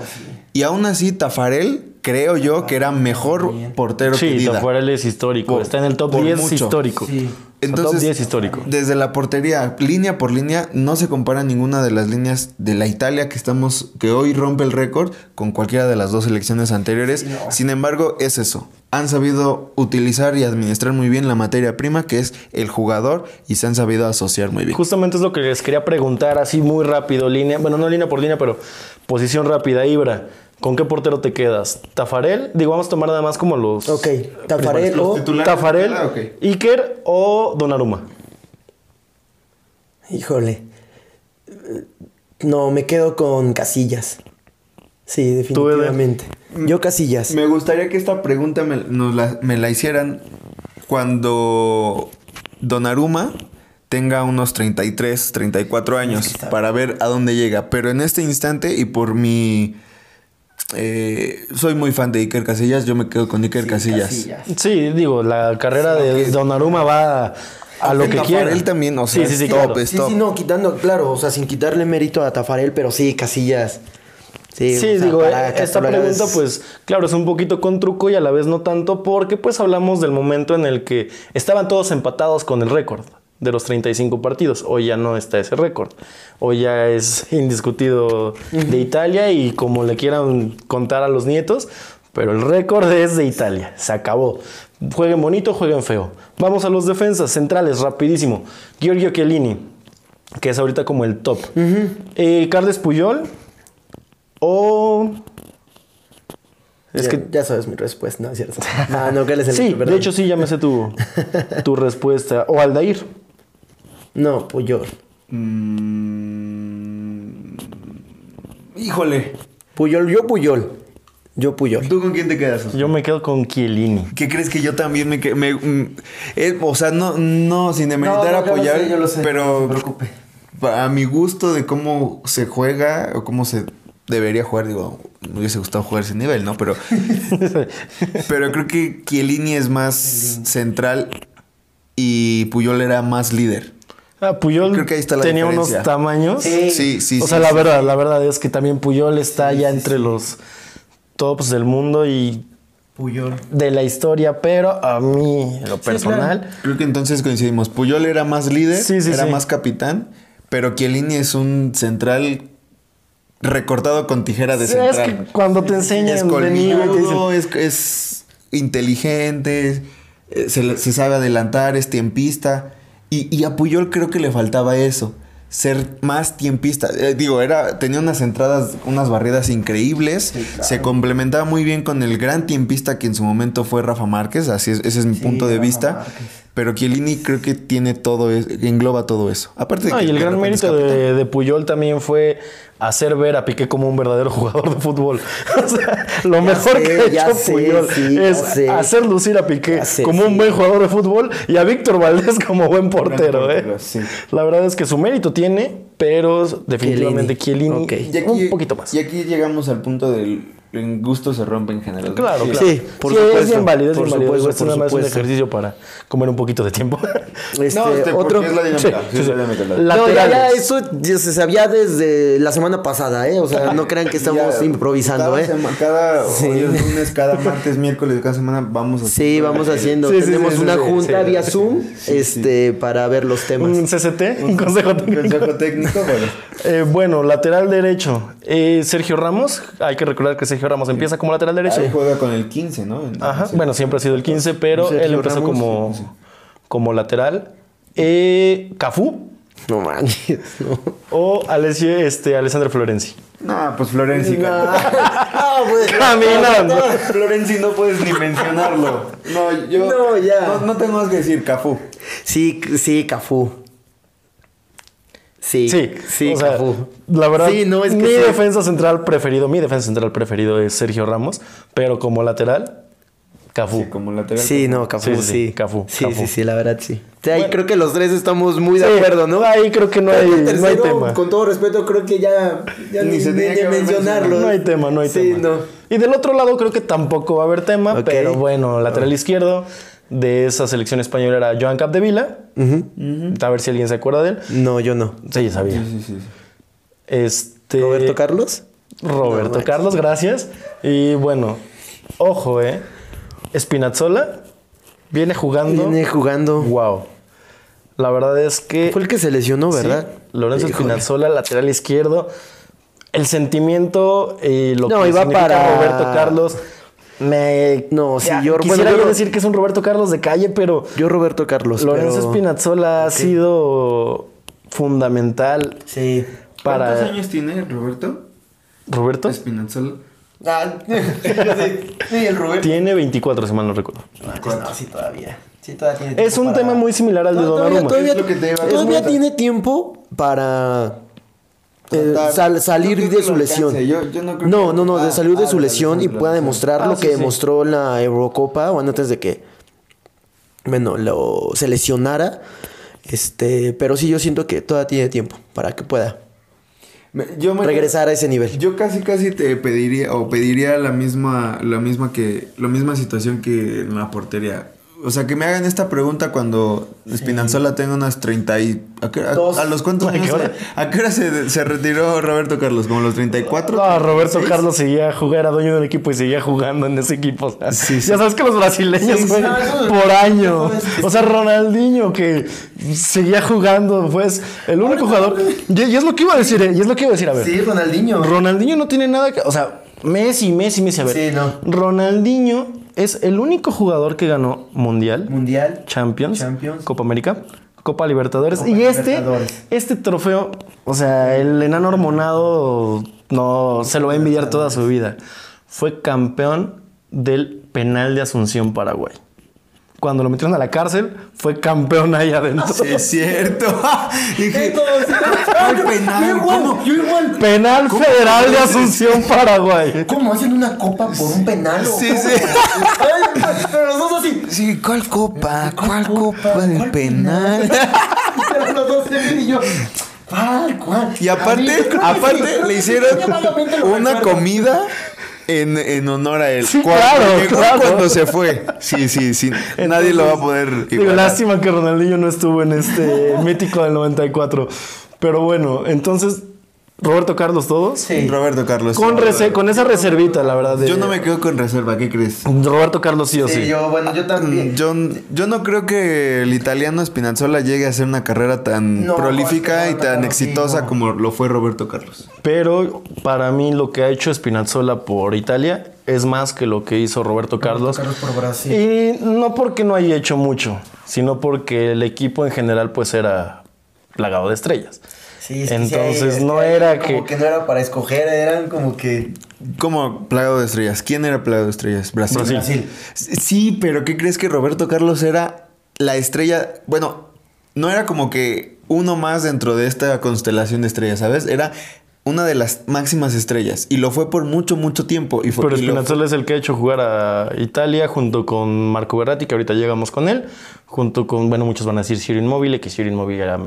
Y aún así, Tafarel, creo yo que era mejor portero que Sí, Dida. Tafarel es histórico. Por- Está en el top por 10 mucho. histórico. Sí. Top 10 histórico. Desde la portería, línea por línea, no se compara ninguna de las líneas de la Italia que estamos, que hoy rompe el récord con cualquiera de las dos selecciones anteriores. Sin embargo, es eso. Han sabido utilizar y administrar muy bien la materia prima, que es el jugador, y se han sabido asociar muy bien. Justamente es lo que les quería preguntar así muy rápido, línea, bueno, no línea por línea, pero posición rápida, Ibra. ¿Con qué portero te quedas? ¿Tafarel? Digo, vamos a tomar nada más como los... Ok, Tafarel o... Tafarel, ok. Iker o Donnarumma. Híjole. No, me quedo con Casillas. Sí, definitivamente. Yo Casillas. Me gustaría que esta pregunta me, nos la, me la hicieran cuando Donnarumma tenga unos 33, 34 años para ver a dónde llega. Pero en este instante y por mi... eh, soy muy fan de Iker Casillas, yo me quedo con Iker Casillas. Sí, digo, la carrera de Donnarumma va a lo que Tafarel quiera. también, o sea, sí, sí, sí, es top, claro. es Sí, top. sí, no, quitando, claro, o sea, sin quitarle mérito a Tafarel, pero sí, Casillas. Sí, Sí, o sea, digo, eh, esta pregunta, es- pues, claro, es un poquito con truco y a la vez no tanto, porque pues hablamos del momento en el que estaban todos empatados con el récord de los 35 partidos. Hoy ya no está ese récord. Hoy ya es indiscutido de Italia y como le quieran contar a los nietos, pero el récord es de Italia. Se acabó. Jueguen bonito, jueguen feo. Vamos a los defensas centrales, rapidísimo. Giorgio Chiellini, que es ahorita como el top. Eh, Carles Puyol o... Es ya, que... ya sabes mi respuesta, no es cierto. No, no, que él es el Sí, de hecho sí, ya me sé tu, tu respuesta. O Aldair. No, Puyol. Mm, Híjole. Puyol, yo Puyol. Yo Puyol. ¿Tú con quién te quedas? Yo me quedo con Chiellini. ¿Qué crees que yo también me, que- me mm, eh, o sea, no, no sin demeritar No, no, yo lo apoyar, sé, yo lo sé, pero no se preocupe. a mi gusto de cómo se juega o cómo se debería jugar, digo, me hubiese gustado jugar ese nivel, ¿no? Pero, pero creo que Chiellini es más central y Puyol era más líder. Ah, Puyol Creo que ahí está la tenía diferencia. unos tamaños. Sí. Sí, sí, o sí, sea, la sí. verdad, la verdad es que también Puyol está ya entre los tops del mundo y Puyol. de la historia, pero a mí, en lo personal, Creo que entonces coincidimos. Puyol era más líder, Sí, sí, era sí. más capitán, pero Chiellini es un central recortado con tijera de Sí, central. es que cuando te enseñan es colmilludo, es, es inteligente, eh, se, se sabe adelantar, es tiempista. Y, y a Puyol creo que le faltaba eso, ser más tiempista. Eh, digo, era, tenía unas entradas, unas barridas increíbles, se complementaba muy bien con el gran tiempista que en su momento fue Rafa Márquez, así es, ese es mi punto de Rafa vista. Márquez. Pero Chiellini creo que tiene todo, es- engloba todo eso. Aparte de No, que y el gran mérito de, de Puyol también fue hacer ver a Piqué como un verdadero jugador de fútbol. O sea, lo mejor sé, que ha ya hecho sé, Puyol sí, es sé. hacer lucir a Piqué sé, como un sí. buen jugador de fútbol y a Víctor Valdés como buen portero. portero, ¿eh? sí. La verdad es que su mérito tiene, pero definitivamente Chiellini aquí, un poquito más. Y aquí llegamos al punto del en gusto se rompe en general. Claro, Sí. claro. Sí, por Sí, supuesto, Es bien válido, es por supuesto, nada más es un supuesto. ejercicio para comer un poquito de tiempo. Este, No, este, otro. es la dinámica. Sí, sí, sí, es sí. la dinámica, la- La- No, ya, ya, Laterales. eso ya se sabía desde la semana pasada, ¿eh? O sea, no crean que estamos Ya, improvisando, cada ¿eh? sema- cada Sí. hoy es lunes, cada martes, miércoles, cada semana vamos a Sí, vamos haciendo. Sí, sí, Tenemos sí, sí, una sí, junta sí, vía sí, Zoom este, para ver los temas. un CCT, un consejo técnico. Consejo técnico, bueno. Eh, bueno, lateral derecho. Eh, Sergio Ramos. Hay que recordar que Sergio Ramos empieza como lateral derecho. Ahí juega con el 15, ¿no? En- Ajá. Bueno, siempre ha sido el 15, pero Sergio él empezó Ramos, como, como lateral. Eh, Cafú No manches, no. o Alessio, este, Alessandro Florenzi. No, pues Florenzi. Ah, pues, Caminando. No, Florenzi no puedes ni mencionarlo. No, yo. No, ya. No, no tengo más que decir, Cafú. Sí, sí, Cafú. Sí, Sí, sí, o sea, Cafú. La verdad, Sí, no, es que mi sí. defensa central preferido, mi defensa central preferido es Sergio Ramos, pero como lateral, Cafú. Sí, como lateral. Sí, no, Cafú, Sí, sí. sí, sí, Cafú, Sí, Cafú. sí, sí, la verdad sí. Sí, ahí Bueno. creo que los tres estamos muy de Sí, acuerdo, ¿no? Ahí creo que no hay, no hay tema. Con todo respeto, creo que ya, ya Ni ni, se tenía que mencionarlo. No hay tema, no hay sí, tema. no. Y del otro lado creo que tampoco va a haber tema, pero bueno, lateral izquierdo de esa selección española era Joan Capdevila. A ver si alguien se acuerda de él. No, yo no. Sí, ya sabía. Sí, sí, sí. Este, ¿Roberto Carlos? Roberto No, Carlos, gracias. Y bueno, ojo, eh. Spinazzola viene jugando. Viene jugando. Wow. La verdad es que. Fue el que se lesionó, ¿verdad? Sí, Lorenzo Híjole. Spinazzola, lateral izquierdo. El sentimiento y lo No, que iba significa para- Roberto Carlos. Me. No, sí, Ya, yo- Quisiera bueno, yo yo- decir que es un Roberto Carlos de calle, pero. Yo Roberto Carlos. Lorenzo pero- Spinazzola ha sido fundamental Sí. para. ¿Cuántos años tiene Roberto? ¿Roberto? Espinazzola. Ah, sí, el Roberto. Tiene 24, si mal no recuerdo. No, sí, todavía. Sí, todavía tiene tiempo Es un para- tema muy similar al de No, Donnarumma. todavía, Es lo que te iba a todavía tiene tiempo para eh, sal- salir No de su lesión. alcance. Yo- yo no creo no, que- no, no, de Ah, salir de ah, su de lesión y pueda demostrar Ah, lo que sí. demostró en la Eurocopa, bueno, antes de que, bueno, lo se lesionara. Este, pero sí, yo siento que todavía tiene tiempo para que pueda Me- Yo me- regresar a ese nivel. Yo casi casi te pediría o pediría la misma la misma que la misma situación que en la portería. O sea, que me hagan esta pregunta cuando Spinazzola tenga unas 30 y ¿a, qué- a- Dos. a los cuántos ¿A qué hora? ¿A qué hora se, se retiró Roberto Carlos? ¿Como los 34? No, Roberto 36? Carlos seguía jugando, era dueño del equipo y seguía jugando en ese equipo. o sea, Sí, sí. Ya sabes que los brasileños Sí, sí. juegan por año. O sea, Ronaldinho que seguía jugando, pues el único jugador. Y, y es lo que iba a decir, ¿eh? y es lo que iba a decir, a ver. Sí, Ronaldinho. Ronaldinho no tiene nada que. O sea, Messi, Messi, Messi. A ver. Sí, no. Ronaldinho es el único jugador que ganó Mundial, Mundial. Champions, Champions. Copa América, Copa Libertadores. Copa y este, este trofeo, o sea, el enano hormonado no se lo va a envidiar toda su vida. Fue campeón del penal de Asunción, Paraguay. Cuando lo metieron a la cárcel, fue campeón ahí adentro. Sí, es cierto. Dije, ¡Ay, penal, Yo igual, ¿cómo? yo igual. Penal federal de Asunción, Paraguay. ¿Cómo hacen una copa por un penal? Sí, cómo? sí. Ay, pero los dos así. sí, ¿cuál copa? ¿Cuál copa del ¿Cuál penal? Pero los dos y yo. ¿Cuál? ¿Cuál? Y mí, aparte, aparte le hicieron una comida en, en honor a él. Sí, Cuando claro, llegó y claro. cuando se fue. Sí, sí, sí. Nadie lo va a poder Digo, lástima que Ronaldinho no estuvo en este mítico del 94. Pero bueno, entonces, Roberto Carlos todos. Sí. Roberto Carlos. Con, rese- con esa reservita, la verdad. de- Yo no me quedo con reserva, ¿qué crees? Roberto Carlos sí o sí. Sí, yo, bueno, yo también. Yo, yo no creo que el italiano Spinazzola llegue a hacer una carrera tan No, prolífica y tan Roberto exitosa no. como lo fue Roberto Carlos. Pero para mí lo que ha hecho Spinazzola por Italia es más que lo que hizo Roberto Carlos. Carlos por Brasil. Y no porque no haya hecho mucho, sino porque el equipo en general pues era plagado de estrellas. Sí, es que sí Entonces no era como que... que no era para escoger, eran como que. Como plagado de estrellas. ¿Quién era plagado de estrellas? Brasil. Brasil. Brasil. Sí, pero ¿qué crees que Roberto Carlos era la estrella? Bueno, no era como que uno más dentro de esta constelación de estrellas, ¿sabes? Era una de las máximas estrellas y lo fue por mucho, mucho tiempo. Y fue, Pero Spinazzola es el que ha hecho jugar a Italia junto con Marco Berratti, que ahorita llegamos con él, junto con, bueno, muchos van a decir Ciro Inmóvil, que Ciro Inmóvil era...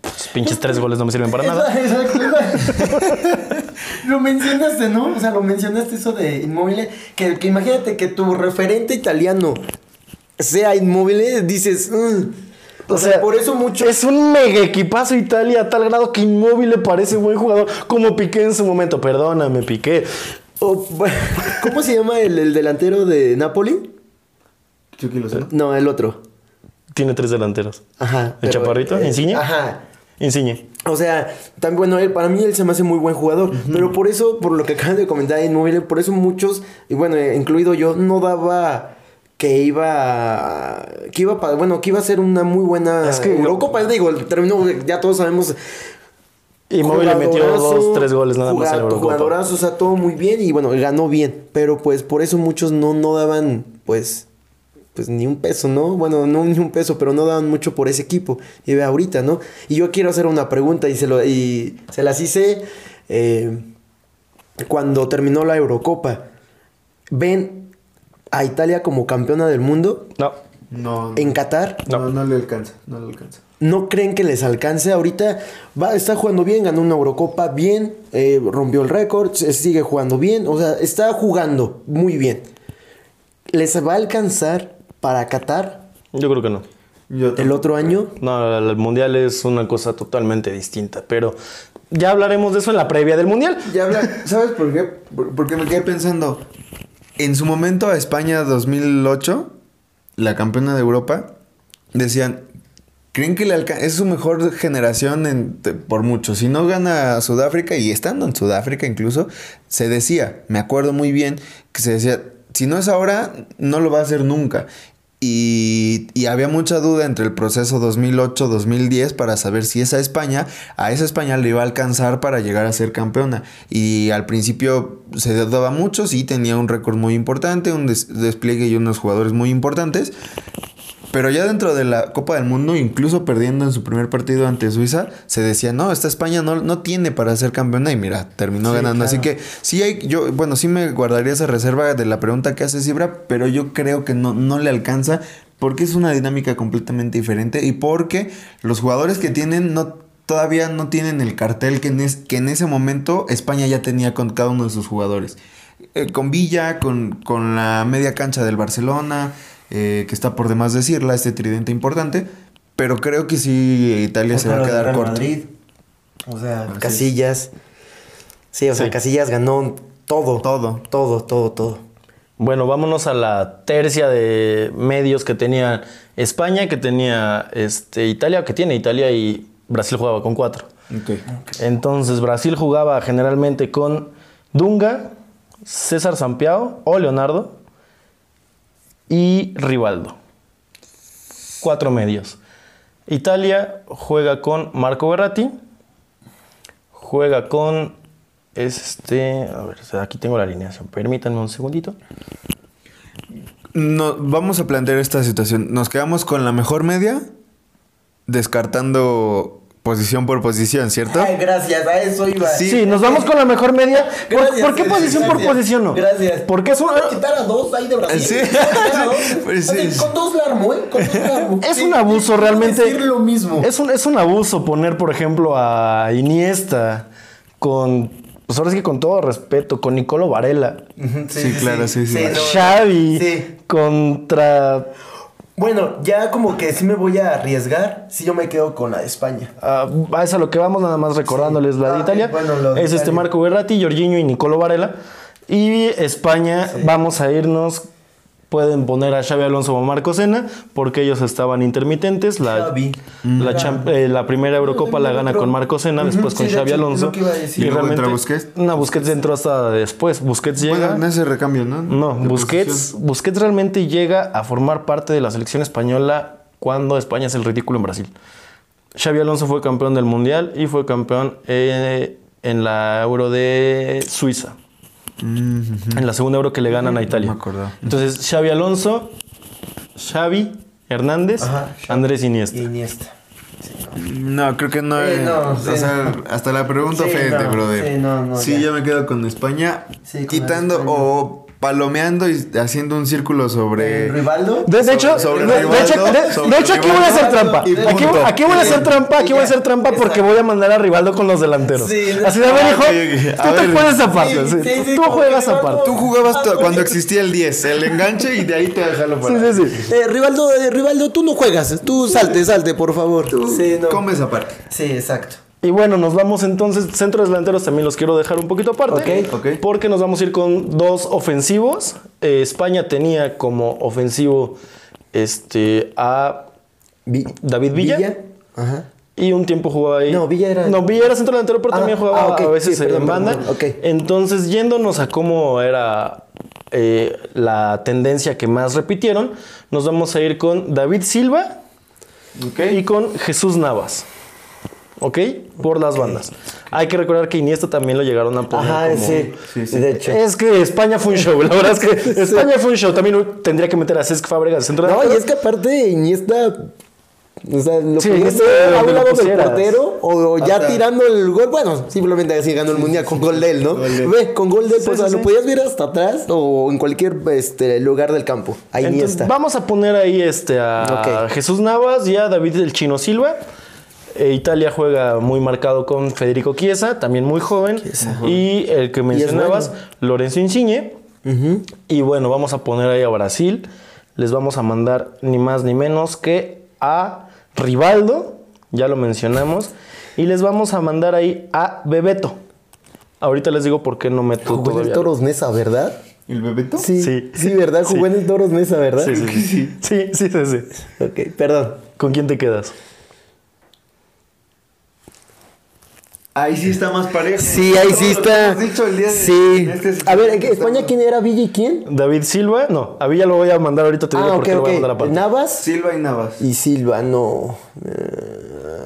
pues, pinches tres goles no me sirven para nada. Exacto, lo mencionaste, ¿no? O sea, lo mencionaste eso de inmóviles. Que, que imagínate que tu referente italiano sea inmóvil, dices. "Mm". O, sea, por eso mucho. Es un mega equipazo Italia a tal grado que Inmóvil le parece buen jugador, como Piqué en su momento. Perdóname, Piqué. ¿Cómo se llama el, el delantero de Napoli? Chucky Lozano. No, el otro. Tiene tres delanteros. Ajá. ¿El Chaparrito? ¿Insigne? Ajá. Insigne. O sea, también, bueno, él, para mí él se me hace muy buen jugador. Pero por eso, por lo que acaban de comentar Inmóvil, por eso muchos, y bueno, eh, incluido yo, no daba que iba que iba para bueno que iba a ser una muy buena Es que- Eurocopa digo terminó ya todos sabemos Inmóvil le metió dos, tres goles nada más en Eurocopa. jugadorazo, o sea todo muy bien y bueno ganó bien pero pues por eso muchos no no daban pues pues ni un peso, ¿no? Bueno, no ni un peso, pero no daban mucho por ese equipo. Y ve ahorita, ¿no? Y yo quiero hacer una pregunta y se, lo, y se las hice eh, cuando terminó la Eurocopa. ¿Ven a Italia como campeona del mundo No. No, en Qatar? no, no le alcanza, no le alcanza. ¿No creen que les alcance ahorita? Va, está jugando bien, ganó una Eurocopa bien, eh, rompió el récord, sigue jugando bien, o sea, está jugando muy bien. ¿Les va a alcanzar para Qatar Yo creo que no. Yo el otro año? No, el mundial es una cosa totalmente distinta, pero ya hablaremos de eso en la previa del mundial. Ya habla, ¿sabes por qué? Por- Porque me quedé pensando. En su momento a España 2008, la campeona de Europa, decían, ¿creen que le es su mejor generación en- por mucho? Si no gana a Sudáfrica, y estando en Sudáfrica incluso, se decía, me acuerdo muy bien, que se decía, si no es ahora, no lo va a hacer nunca. Y, había mucha duda entre el proceso 2008-2010 para saber si esa España, a esa España le iba a alcanzar para llegar a ser campeona. Y al principio se daba mucho, sí, tenía un récord muy importante, un des- despliegue y unos jugadores muy importantes. Pero ya dentro de la Copa del Mundo, incluso perdiendo en su primer partido ante Suiza, se decía, no, esta España no, no tiene para ser campeona y mira, terminó Sí, ganando. Así que sí hay, yo, bueno, sí me guardaría esa reserva de la pregunta que hace Cibra, pero yo creo que no, no le alcanza porque es una dinámica completamente diferente y porque los jugadores que tienen no todavía no tienen el cartel que en, es- que en ese momento España ya tenía con cada uno de sus jugadores. Eh, con Villa, con, con la media cancha del Barcelona, eh, que está por demás decirla, este tridente importante, pero creo que sí Italia se va a quedar corto. Madrid, o sea, Así es. Casillas. Sí, o sea. Casillas ganó todo. Todo. Todo, todo, todo. Bueno, vámonos a la tercia de medios que tenía España, que tenía este, Italia, que tiene Italia y Brasil jugaba con cuatro. Entonces Brasil jugaba generalmente con Dunga, César Sampiao o Leonardo y Rivaldo. Cuatro medios. Italia juega con Marco Berratti, juega con este, a ver, aquí tengo la alineación. Permítanme un segundito. no, vamos a plantear esta situación. Nos quedamos con la mejor media, descartando posición por posición, ¿cierto? Ay, gracias, a eso iba. Sí. Sí, nos vamos con la mejor media. ¿Por, Gracias, por qué sí, posición por posición no? Gracias. Porque es un, Voy a quitar a dos ahí de Brasil. Sí. Dos. Pues sí. Con dos la armo, ¿eh? Con dos la. Es Sí, un abuso es realmente. decir lo mismo. Es un, es un abuso poner, por ejemplo, a Iniesta con. Pues ahora sí que con todo respeto, con Nicolo Varela, Sí, claro, sí, sí. no, no. Xavi Sí. contra. Bueno, ya como que sí me voy a arriesgar. Si yo me quedo con la de España. ah, es a lo que vamos, nada más recordándoles la Ah, de ok, Italia. bueno, lo de es este Italia. Marco Verratti, Jorginho y Nicolo Varela. Y España, vamos a irnos. Pueden poner a Xavi Alonso o Marco Sena porque ellos estaban intermitentes. La, Xavi. la, champ- eh, la primera Eurocopa la gana con Marco Sena, después con sí, Xavi Alonso. lo que iba a decir. ¿Y luego entra Busquets? No, Busquets entró hasta después. Busquets llega. Bueno, en ese recambio, ¿no? No, Busquets, posición. Busquets realmente llega a formar parte de la selección española cuando España es el ridículo en Brasil. Xavi Alonso fue campeón del Mundial y fue campeón eh, en la Euro de Suiza. En la segunda Euro que le ganan a Italia. me acordaba. Entonces, Xavi Alonso, Xavi Hernández, Ajá, Xavi. Andrés Iniesta. Iniesta. No, creo que no. Sí, no, o sí. sea, hasta la pregunta Sí, ofende, no, brother. sí, no, no, Sí, ya. yo me quedo con España. Sí, con quitando España. o palomeando y haciendo un círculo sobre. ¿Rivaldo? De, de hecho, sobre de, de Rivaldo, hecho, de- sobre de hecho, aquí voy a hacer trampa. Aquí, voy a hacer trampa, aquí voy a hacer trampa porque voy a mandar a Rivaldo con los delanteros. Sí, Así de, ver, Ah, hijo, tú te pones aparte. Sí, sí, sí, tú- sí, tú juegas aparte. Tú jugabas cuando existía el 10, el enganche y de ahí te déjalo Sí, para. sí, sí. Eh, Rivaldo, eh, Rivaldo, tú no juegas. Tú salte, salte, por favor. sí, no. Comes aparte. Sí, exacto. Y bueno, nos vamos entonces, centros delanteros también los quiero dejar un poquito aparte. Ok, ok. Porque nos vamos a ir con dos ofensivos. Eh, España tenía como ofensivo este, a Vi- David Villa. Ajá. Y un tiempo jugaba ahí. No, Villa era- No, Villa era centro delantero, pero Ah, también jugaba ah, a veces sí, perdón, en banda. perdón. Entonces, yéndonos a cómo era eh, la tendencia que más repitieron, nos vamos a ir con David Silva y con Jesús Navas. ¿Ok? Por las bandas. Hay que recordar que Iniesta también lo llegaron a poner Ajá, como- sí. Sí, sí. De hecho. Es que España fue un show. La verdad es que España fue un show. También tendría que meter a Cesc Fábregas centro No, y es que aparte Iniesta. O sea, lo Sí, ver a un lado del portero o, o ya Hasta- tirando el gol. Bueno, simplemente así ganó el mundial con gol de él, ¿no? Ve, con gol de él, Sí, pues, sí, o sea, sí. lo podías ver hasta atrás o en cualquier este, lugar del campo. A Entonces, Iniesta. vamos a poner ahí este, a. Jesús Navas y a David el Chino Silva. Eh, Italia juega muy marcado con Federico Chiesa, también muy joven. Y el que mencionabas, Lorenzo Insigne. Y bueno, vamos a poner ahí a Brasil. Les vamos a mandar ni más ni menos que a Rivaldo, ya lo mencionamos. Y les vamos a mandar ahí a Bebeto. Ahorita les digo por qué no meto Jugó en el todavía. Toros Nesa, ¿verdad? ¿El bebeto? Sí, Sí. sí, ¿verdad? Jugó Sí. en el Toros Nesa, ¿verdad? Sí, sí, sí. Sí, sí, sí, sí. Ok, perdón. ¿Con quién te quedas? Ahí sí está más parejo. Sí, ahí sí está. hemos dicho el día de- sí. este es- A ver, ¿en España quién era Villa y quién? David Silva, no, a Villa lo voy a mandar ahorita, te digo Ah, por ok, qué lo voy a mandar aparte. Navas Silva y Navas. y Silva, no.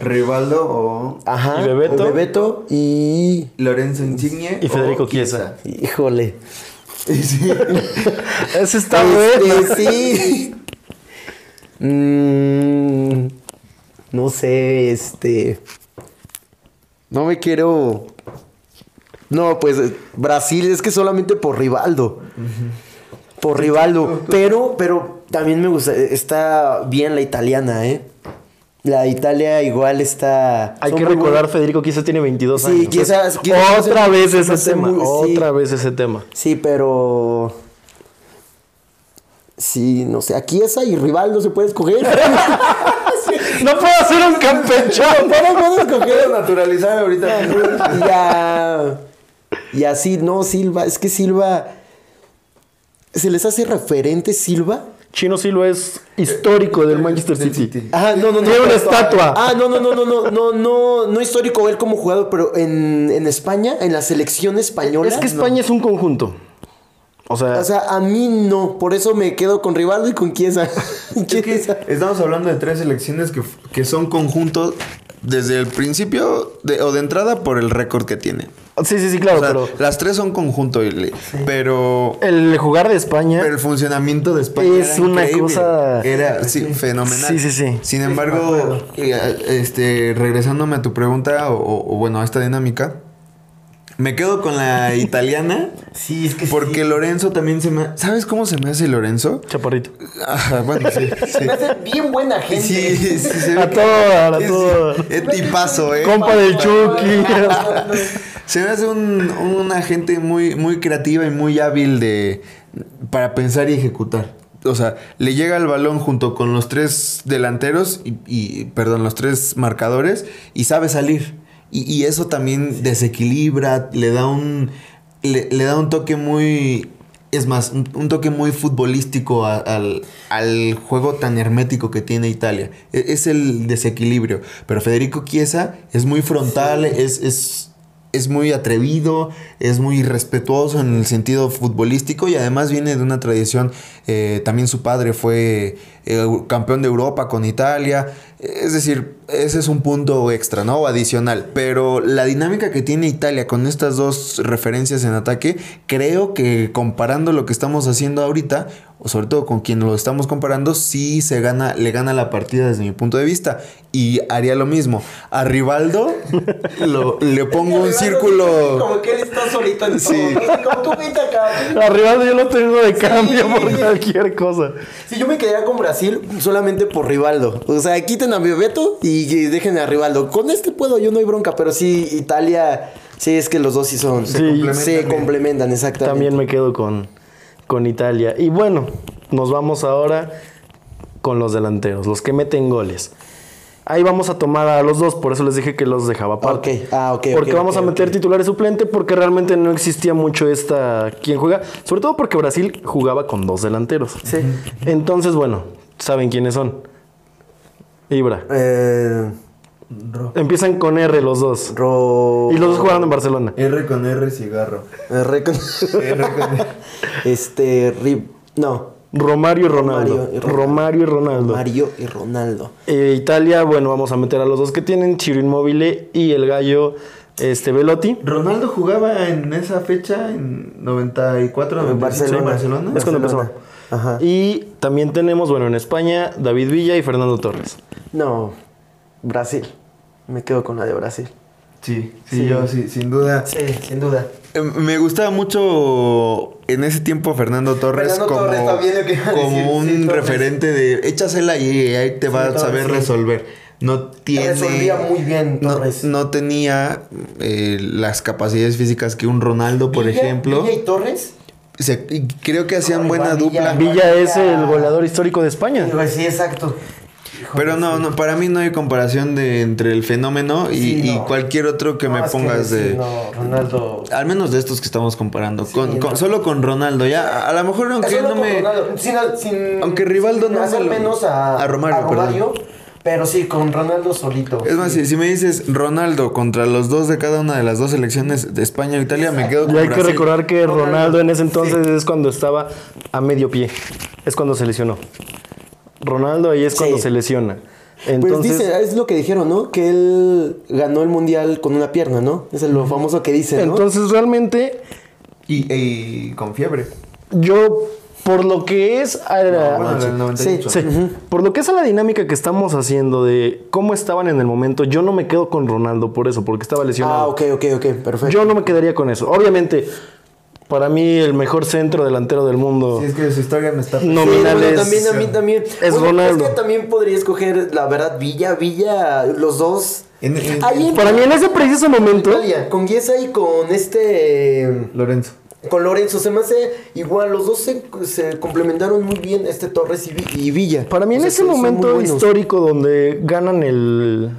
Rivaldo o Ajá. ¿Y Bebeto? Bebeto y. Lorenzo Insigne. Y Federico Chiesa. Híjole. Sí. Ese está Este, bueno. sí. Mm, no sé, este. No me quiero. No, pues eh, Brasil es que solamente por Rivaldo. Por Rivaldo. Pero, pero también me gusta. Está bien la italiana, ¿eh? La Italia igual está. Hay que muy recordar, Federico Chiesa tiene 22 Sí, años. Chiesa- otra vez ese tema, muy- sí. otra vez ese tema. Sí, pero. Sí, no sé. Aquí esa y Rivaldo se puede escoger. No puedo hacer un campechón. no puedo escoger. naturalizar ahorita. Y a. Y así, no, Silva. Es que Silva. ¿Se les hace referente Silva? Chino Silva es histórico del Manchester City. Ah, no, no, no. Tiene una estatua. Ah, no, no, no, no, no, no, no, no histórico él como jugador, pero en, en España, en la selección española. Es que España es un conjunto. O sea, O sea, a mí no, por eso me quedo con Rivaldo y con Chiesa. Es que estamos hablando de tres selecciones que, que son conjuntos desde el principio de- o de entrada por el récord que tienen. Sí, sí, sí, claro, O sea, pero las tres son conjunto, pero el jugar de España. Pero el funcionamiento de España Es era una increíble. cosa- Era sí, fenomenal. Sí, sí, sí. Sin embargo, eh, este, regresándome a tu pregunta o, o, bueno, a esta dinámica, me quedo con la italiana Sí, es que porque sí. Lorenzo también se me... ¿Sabes cómo se me hace Lorenzo? Chaparrito. Ajá, bueno, sí, sí. Me hace bien buena gente. Sí, sí, se ve A todo, a todo. Es tipazo, ¿eh? Compa del Chucky. Se me hace un, una gente muy, muy creativa y muy hábil de para pensar y ejecutar. O sea, le llega el balón junto con los tres delanteros y, y- perdón, los tres marcadores y sabe salir. Y, y eso también desequilibra, le da un le, le da un toque muy es más, un, un toque muy futbolístico a- al, al juego tan hermético que tiene Italia. E- Es, el desequilibrio. Pero Federico Chiesa es muy frontal, es, es, es muy atrevido, es muy respetuoso en el sentido futbolístico y además viene de una tradición. eh, también su padre fue eh, campeón de Europa con Italia. Es decir, ese es un punto extra, ¿no? O adicional. Pero la dinámica que tiene Italia con estas dos referencias en ataque, creo que comparando lo que estamos haciendo ahorita, o sobre todo con quien lo estamos comparando, sí se gana, le gana la partida desde mi punto de vista. Y haría lo mismo. A Rivaldo lo- le pongo un círculo. Como que él está solito en Sí. todo. Como tú vete acá. Arriba yo lo tengo de cambio Sí. por cualquier cosa. Si yo me quedaría con Brasil solamente por Rivaldo. O sea, quiten a mi Beto y que dejen a Rivaldo. Con este puedo, yo no hay bronca, pero sí, Italia, sí es que los dos sí son. Se Se, complementan se bien. complementan, exactamente. También me quedo con, con Italia. Y bueno, nos vamos ahora con los delanteros, los que meten goles. Ahí vamos a tomar a los dos, por eso les dije que los dejaba aparte. Ah, ok, Porque vamos a meter titulares suplente porque realmente no existía mucho esta quién juega, sobre todo porque Brasil jugaba con dos delanteros. Sí. Entonces, bueno, saben quiénes son. Ibra. Eh, Empiezan con R los dos. Ro... Y los dos jugaron en Barcelona. R con R cigarro. Re- con- R con R. este, Ri- No. Romario y Ronaldo. Romario y Ronaldo. Romario y Ronaldo. Mario y Ronaldo. Eh, Italia, bueno, vamos a meter a los dos que tienen, Chiro Inmóvil y el gallo este, Velotti. Ronaldo jugaba en esa fecha, en 94, En 95, Barcelona. en Barcelona. Es cuando empezó. Ajá. Y también tenemos, bueno, en España, David Villa y Fernando Torres. No. Brasil. Me quedo con la de Brasil. Sí, sí, yo sí, sin duda. Sí, sin duda. Eh, Me gustaba mucho en ese tiempo Fernando Torres Fernando como, Torres como decir, un sí, referente de échasela y ahí te va a saber sí. resolver. No tiene. Resolvía muy bien Torres. no tenía eh, las capacidades físicas que un Ronaldo, por Villa- ejemplo. Villa y Torres. Se- y creo que hacían Ay, buena Villa. dupla. Villa es el goleador histórico de España. Pues sí, exacto. Pero no, no, para mí no hay comparación de entre el fenómeno y, Sí, y cualquier otro que No, me es pongas sí, de. no, Ronaldo. Al menos de estos que estamos comparando. con, con- no. solo con Ronaldo. Ya, a lo mejor aunque Solo no con me. Ronaldo, sin, sin- Aunque Rivaldo sin no hacer lo- menos a, a Romario, Romario, pero sí, con Ronaldo solito. Es más, si, si me dices Ronaldo contra los dos de cada una de las dos selecciones de España o Italia, me quedo con Y hay que recordar que Ronaldo, Ronaldo en ese entonces es cuando estaba a medio pie. Es cuando se lesionó. Ronaldo ahí es cuando Sí. se lesiona. Pues Entonces, dice, es lo que dijeron, ¿no? Que él ganó el mundial con una pierna, ¿no? Es lo famoso que dicen, ¿no? entonces realmente Y, y con fiebre. yo por lo que es a la- bueno, sí. del 98. Sí, por lo que es a la dinámica que estamos haciendo de cómo estaban en el momento, yo no me quedo con Ronaldo por eso, porque estaba lesionado. ah, ok, ok, ok, perfecto. Yo no me quedaría con eso. Obviamente, para mí el mejor centro delantero del mundo. Si es que su historia me está. No. Sí, nominales. bueno, también a mí también. Es Ronaldo. Es que también podría escoger, la verdad, Villa, Villa, los dos. En- en- Ahí en- Para mí en ese preciso momento, Italia, con Giesa y con este. Lorenzo. Con Lorenzo, se me hace igual, los dos se, se complementaron muy bien, este Torres y, y Villa. para mí O en sea, ese momento histórico donde ganan el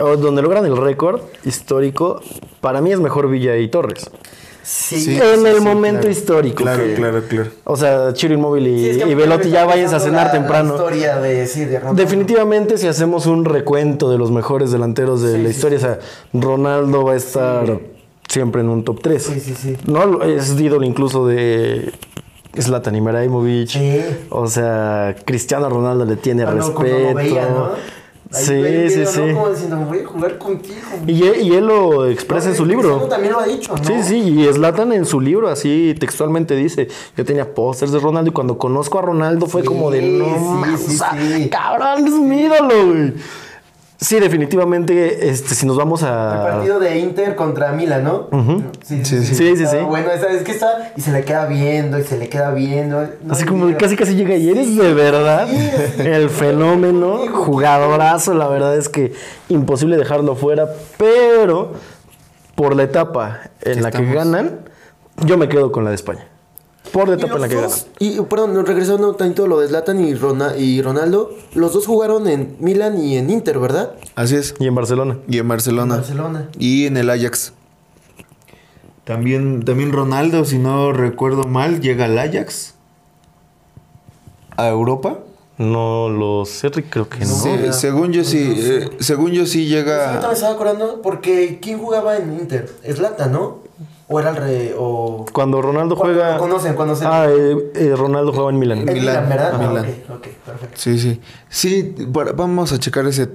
o donde logran el récord histórico, para mí es mejor Villa y Torres. Sí, Sí. en el sí, momento claro. histórico. Claro, que- claro, claro. O sea, Chiro Inmóvil y, Sí, es que y me Velotti ya vayas a cenar la- la temprano. historia de, sí, de Ronaldo. Definitivamente si hacemos un recuento de los mejores delanteros de la historia, o sea, Ronaldo va a estar siempre en un top 3. Sí, sí, sí. No es ídolo incluso de Zlatan Ibrahimovic. Sí. O sea, Cristiano Ronaldo le tiene cuando respeto. lo veía, ¿no? Ahí Sí, sí, sí. Como diciendo, voy a jugar contigo. Y él, y él lo expresa en su libro. También lo ha dicho, ¿no? Sí, sí, y Zlatan en su libro así textualmente dice, yo tenía pósters de Ronaldo y cuando conozco a Ronaldo fue Sí, como de, no sí, sí, o sea, cabrón, es mi ídolo, güey. Sí, definitivamente, este, si nos vamos El a... partido de Inter contra Milan, ¿no? sí, Sí, sí, sí. Está Bueno, esa- es que está y se le queda viendo y se le queda viendo. no Así como casi casi llega y eres de verdad el fenómeno, jugadorazo, la verdad es que imposible dejarlo fuera, pero por la etapa en la que ganan, yo me quedo con la de España. Por la etapa en la que ganan. y perdón, regresando tantito a lo de Zlatan y, Rona- y Ronaldo, los dos jugaron en Milan y en Inter, ¿verdad? Así es. Y en Barcelona. Y en Barcelona. Barcelona. Y en el Ajax. También, también Ronaldo, si no recuerdo mal, llega al Ajax. A Europa. No lo sé, creo que no. Sí, según yo sí, eh, según yo sí Ahorita me llega. estaba acordando porque ¿quién jugaba en Inter? Zlatan, ¿no? O era el o Cuando Ronaldo juega. conocen, cuando se- Ah, eh, eh, Ronaldo juega en Milán, Milan, ¿verdad? Ah, Milán. ok, ok, perfecto. Sí, sí. Sí, para- vamos a checar ese,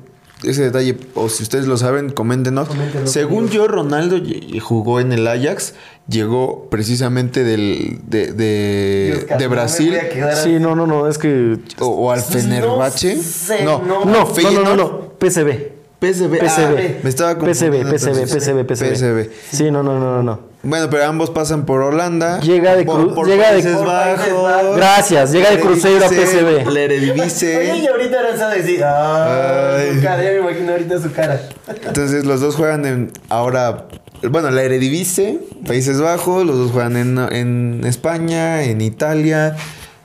ese detalle. O si ustedes lo saben, coméntenos. Coméntenos, Según yo, Ronaldo jugó en el Ajax. Llegó precisamente del, de, de, Dios, no Brasil. Sí, no, no, no, es que. O, o al No Fenerbahce. sé, no, no. No, no, no, Feyenoord. no, no. PSV. PSV. Ah, me estaba entonces. PSV, PSV. PSV. Sí, no, no, no, no, no. Bueno, pero ambos pasan por Holanda. Llega de por, llega de- Bajos. Gracias, llega de Cruzeiro a PSV. La Eredivisie. Oye, y ahorita era esa de decir, ah, Ay. su cara, ya me imagino ahorita su cara. Entonces los dos juegan en ahora, bueno, la Eredivisie, Países Bajos, los dos juegan en, en España, en Italia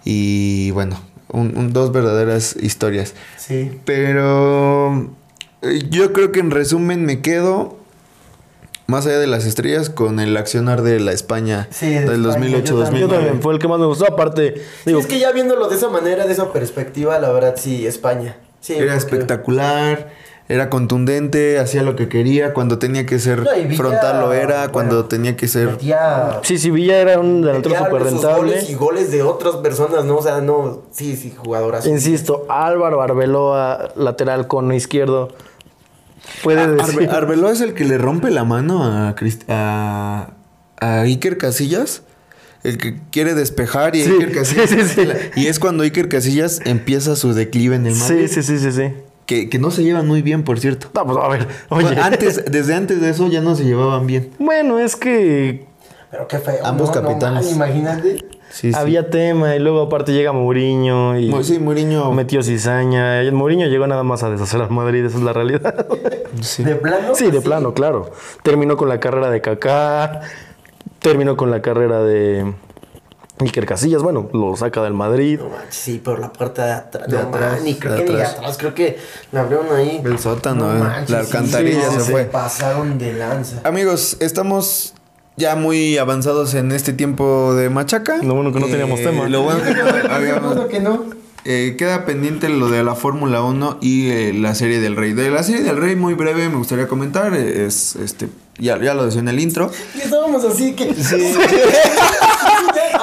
y bueno, un- un- dos verdaderas historias. Sí. Pero eh, yo creo que en resumen me quedo más allá de las estrellas con el accionar de la España Sí, de del España, yo 2008-2009. también. Yo también, fue el que más me gustó. Aparte, Sí, digo, es que ya viéndolo de esa manera, de esa perspectiva, la verdad, sí, España. Sí, Era porque- espectacular, era contundente, hacía lo que quería, cuando tenía que ser No, Villa, frontal lo era, bueno, cuando tenía que ser... Metía, sí, sí, Villa era un delantero súper rentable. goles y goles de otras personas, ¿no? O sea, no, sí, sí, jugadoras. Insisto, Álvaro Arbeloa, lateral cono izquierdo. Puede decir. Arbeloa es el que le rompe la mano a, Crist- a, a Iker Casillas. El que quiere despejar y Sí, Iker Casillas. sí, sí, sí. Y es cuando Iker Casillas empieza su declive en el Madrid. Sí, sí, sí, sí, sí. Que, que no se llevan muy bien, por cierto. No, pues a ver, oye. Bueno, antes, desde antes de eso ya no se llevaban bien. Bueno, es que Pero qué feo. Ambos ¿no? No, capitanes. man, imagínate. Sí, sí. había tema y luego aparte llega Mourinho y Sí, Mourinho. metió cizaña. Mourinho llegó nada más a deshacer al Madrid, esa es la realidad. sí. De plano. Sí, de así. plano, claro. Terminó con la carrera de Kaká, terminó con la carrera de Iker Casillas, bueno, lo saca del Madrid. No manches, sí, por la puerta de atrás. De no, atrás, man, ni creo de que ni de atrás. atrás. Creo que me abrieron ahí. El sótano, No eh, manches, la sí, alcantarilla sí, se sí, fue. pasaron de lanza. Amigos, estamos ya muy avanzados en este tiempo de machaca. Lo bueno que no teníamos tema. Lo bueno que no habíamos- que no. Eh, queda pendiente lo de la Fórmula 1 y eh, la serie del Rey. De la serie del Rey, muy breve, me gustaría comentar. eh, Es este. Ya, ya lo decía en el intro. Y estábamos así que. Sí.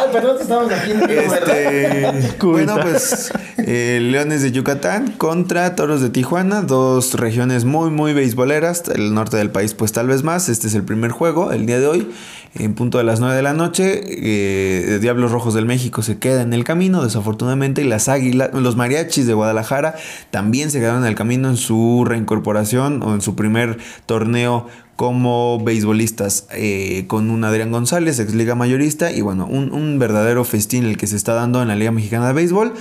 Perdón, estábamos aquí en Este, bueno, pues eh, Leones de Yucatán contra Toros de Tijuana, dos regiones muy, muy beisboleras. El norte del país, pues tal vez más. Este es el primer juego, el día de hoy, en punto de las 9 de la noche. eh, Diablos Rojos del México se queda en el camino, desafortunadamente. Y las águilas, los mariachis de Guadalajara también se quedaron en el camino en su reincorporación o en su primer torneo como beisbolistas eh, con un Adrián González, ex liga mayorista, y bueno, un, un verdadero festín el que se está dando en la Liga Mexicana de Béisbol.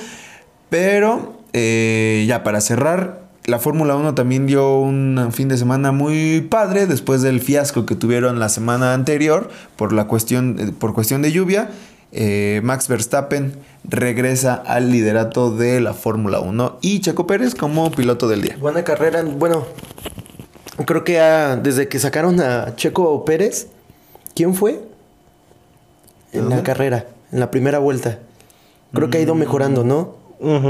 Pero eh, ya para cerrar, la Fórmula 1 también dio un fin de semana muy padre después del fiasco que tuvieron la semana anterior por, la cuestión, eh, por cuestión de lluvia. Eh, Max Verstappen regresa al liderato de la Fórmula 1 y Checo Pérez como piloto del día. Buena carrera. Bueno, creo que ah, desde que sacaron a Checo Pérez, ¿quién fue? En la carrera, en la primera vuelta. Creo que ha ido mejorando, ¿no?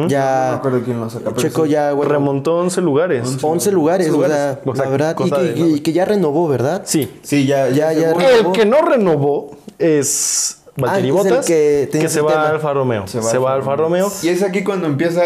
Ya. quién lo saca. Checo ya, bueno, Remontó 11 lugares. 11 lugares, o sea, O sea, la verdad. Y que, de nada. y que ya renovó, ¿verdad? Sí. Sí, ya, Ya, ya. El que no renovó es Valtteri Ah, es el Bottas, que se va a Alfa Romeo. Se va, a Alfa Romeo. Y es aquí cuando empieza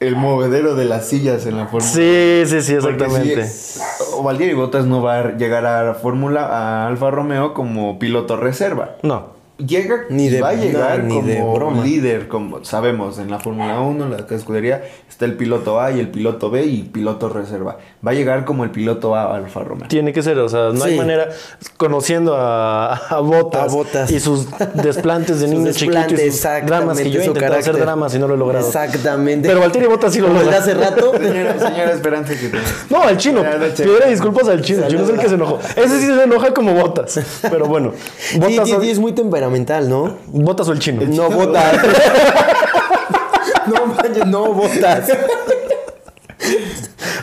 el movedero de las sillas en la Fórmula Sí, sí, sí, exactamente. sí, o Valtteri Bottas no va a llegar a Fórmula a Alfa Romeo como piloto reserva. No. Llega Ni de- va a no, llegar ni como de broma. líder, como sabemos en la Fórmula 1, la escudería, está el piloto A y el piloto B y piloto reserva. Va a llegar como el piloto A Alfa Romeo. Tiene que ser, o sea, no hay Sí. manera, conociendo a, a Botas, A Botas. y sus desplantes de Sus niño chiquito y sus dramas, que yo he intentado hacer dramas y no lo he logrado. Exactamente. Pero Valtteri Botas sí lo logra. hace rato. Señora, señora Esperanza que te... No, al chino. No. Pidiera disculpas al chino. El chino es el que se enojó. Ese sí se enoja como Botas. Pero bueno, Sí, Botas, sí, o, sí, es muy temperamental, ¿no? Botas o el chino. No botas. no manches, no botas.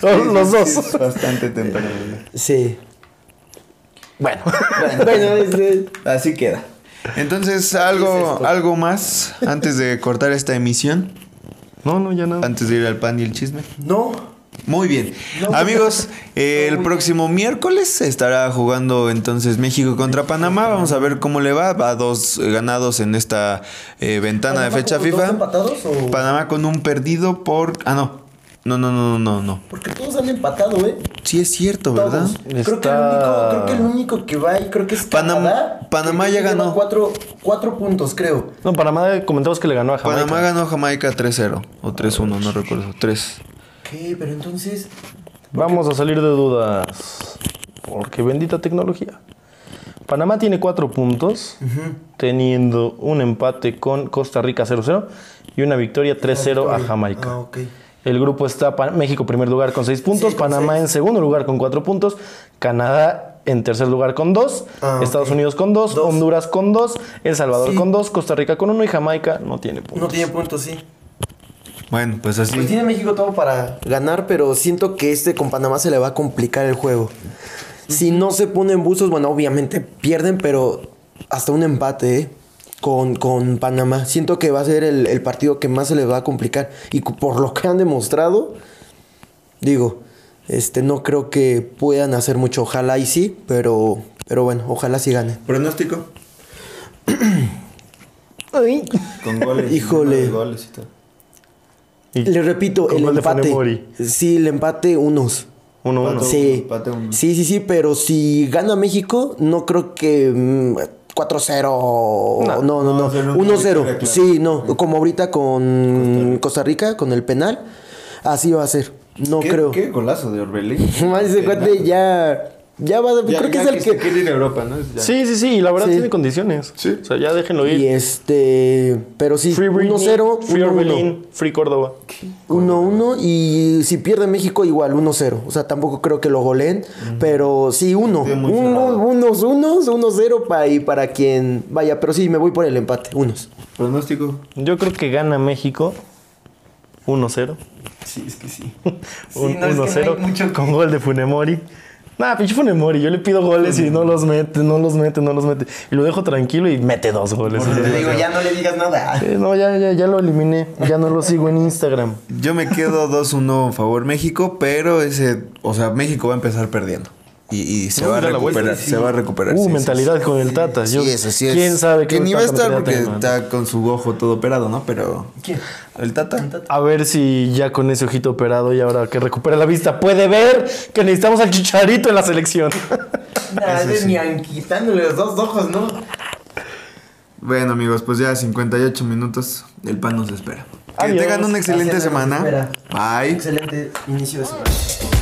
Los- Los Sí, dos. es bastante temprano. Sí. Bueno. Bueno, este, Así queda. Entonces, algo, algo más antes de cortar esta emisión, No, no, ya nada. antes de ir al pan y el chisme. no. Muy bien. Amigos, el próximo miércoles estará jugando entonces México contra Panamá. Vamos a ver cómo le va. Va a dos ganados en esta eh, ventana de fecha ¿Todos FIFA. empatados o...? Panamá con un perdido por... Ah, no. No, no, no, no, no. Porque todos han empatado, ¿eh? Sí es cierto, ¿verdad? Todos. Creo, que el único, creo que el único que va ahí, creo que es Panam- Canadá. Panamá que ya lleva ganó. Cuatro, cuatro puntos, creo. No, Panamá comentamos que le ganó a Jamaica. Panamá ganó a Jamaica 3-0 o 3-1, no recuerdo. 3. ¿Qué? Pero entonces... Vamos a salir de dudas. Porque bendita tecnología. Panamá tiene cuatro puntos, teniendo un empate con Costa Rica 0-0 y una victoria 3-0 a Jamaica. Ah, ok. El grupo está México primer lugar con seis puntos, Sí, con Panamá seis. en segundo lugar con cuatro puntos, Canadá en tercer lugar con dos, Ah, Estados ok. Unidos con dos, Dos. Honduras con dos, El Salvador Sí. con dos, Costa Rica con uno y Jamaica no tiene puntos. No tiene puntos, sí. Bueno, pues así. Pues tiene México todo para ganar, pero siento que este con Panamá se le va a complicar el juego. Si no se ponen buzos, bueno, obviamente pierden, pero hasta un empate, ¿eh? Con, con Panamá. Siento que va a ser el, el partido que más se les va a complicar. Y por lo que han demostrado, digo, este, no creo que puedan hacer mucho. Ojalá y sí, pero, pero bueno, ojalá sí ganen. Pronóstico. Con goles. Híjole. de Goles y todo. Y Le repito, el de empate. Sí, el empate unos. Uno, uno. Sí. empate uno. sí, sí, sí, pero si gana México, no creo que mm, 4-0. No, no, no. no, o sea, nunca victoria 1-0. clara. Sí, no. Como ahorita con Costa Rica, con el penal. Así va a ser. No ¿Qué, creo. Qué golazo de Orbelín. Más ese cuate ya. Ya va. Ya- creo que ya es el que. a Europa, ¿no? Ya. Sí, sí, sí, y la verdad Sí. tiene condiciones. Sí. O sea, ya déjenlo ir. Y este. Pero sí, Free Britney, 1-0. Free 1-1. Orbelín, Free Córdoba. 1-1 y si pierde México igual 1-0. O sea, tampoco creo que lo goleen, pero sí 1. Sí, muy Uno, cerrado. unos, unos, 1-0 para y para quien vaya, pero sí me voy por el empate, unos. Pronóstico. Yo creo que gana México 1-0. Sí, es que sí. Un- no, es que no 1-0 que- con gol de Funemori. Nah, pinche Funemori. Yo le pido goles y no los mete, no los mete, no los mete. Y lo dejo tranquilo y mete dos goles. ya no le digas nada. Eh, no, ya, ya, ya lo eliminé. Ya no lo sigo en Instagram. Yo me quedo 2-1 a favor México, pero ese, o sea, México va a empezar perdiendo. Y, y se va a recuperar, sí. se va a recuperar. Uh, sí, sí, mentalidad con el Tata. Sí, Yo- eso sí es. ¿Quién sabe qué Que ni va a estar porque está con su ojo todo operado, ¿no? Pero. ¿Quién? El Tata. A ver si ya con ese ojito operado y ahora que recupera la vista puede ver que necesitamos al chicharito en la selección. Nada, ni quitándole los dos ojos, ¿no? Bueno, amigos, pues ya 58 minutos. El pan nos espera. Que Adiós. tengan una excelente Gracias, semana. Bye. Excelente inicio de semana.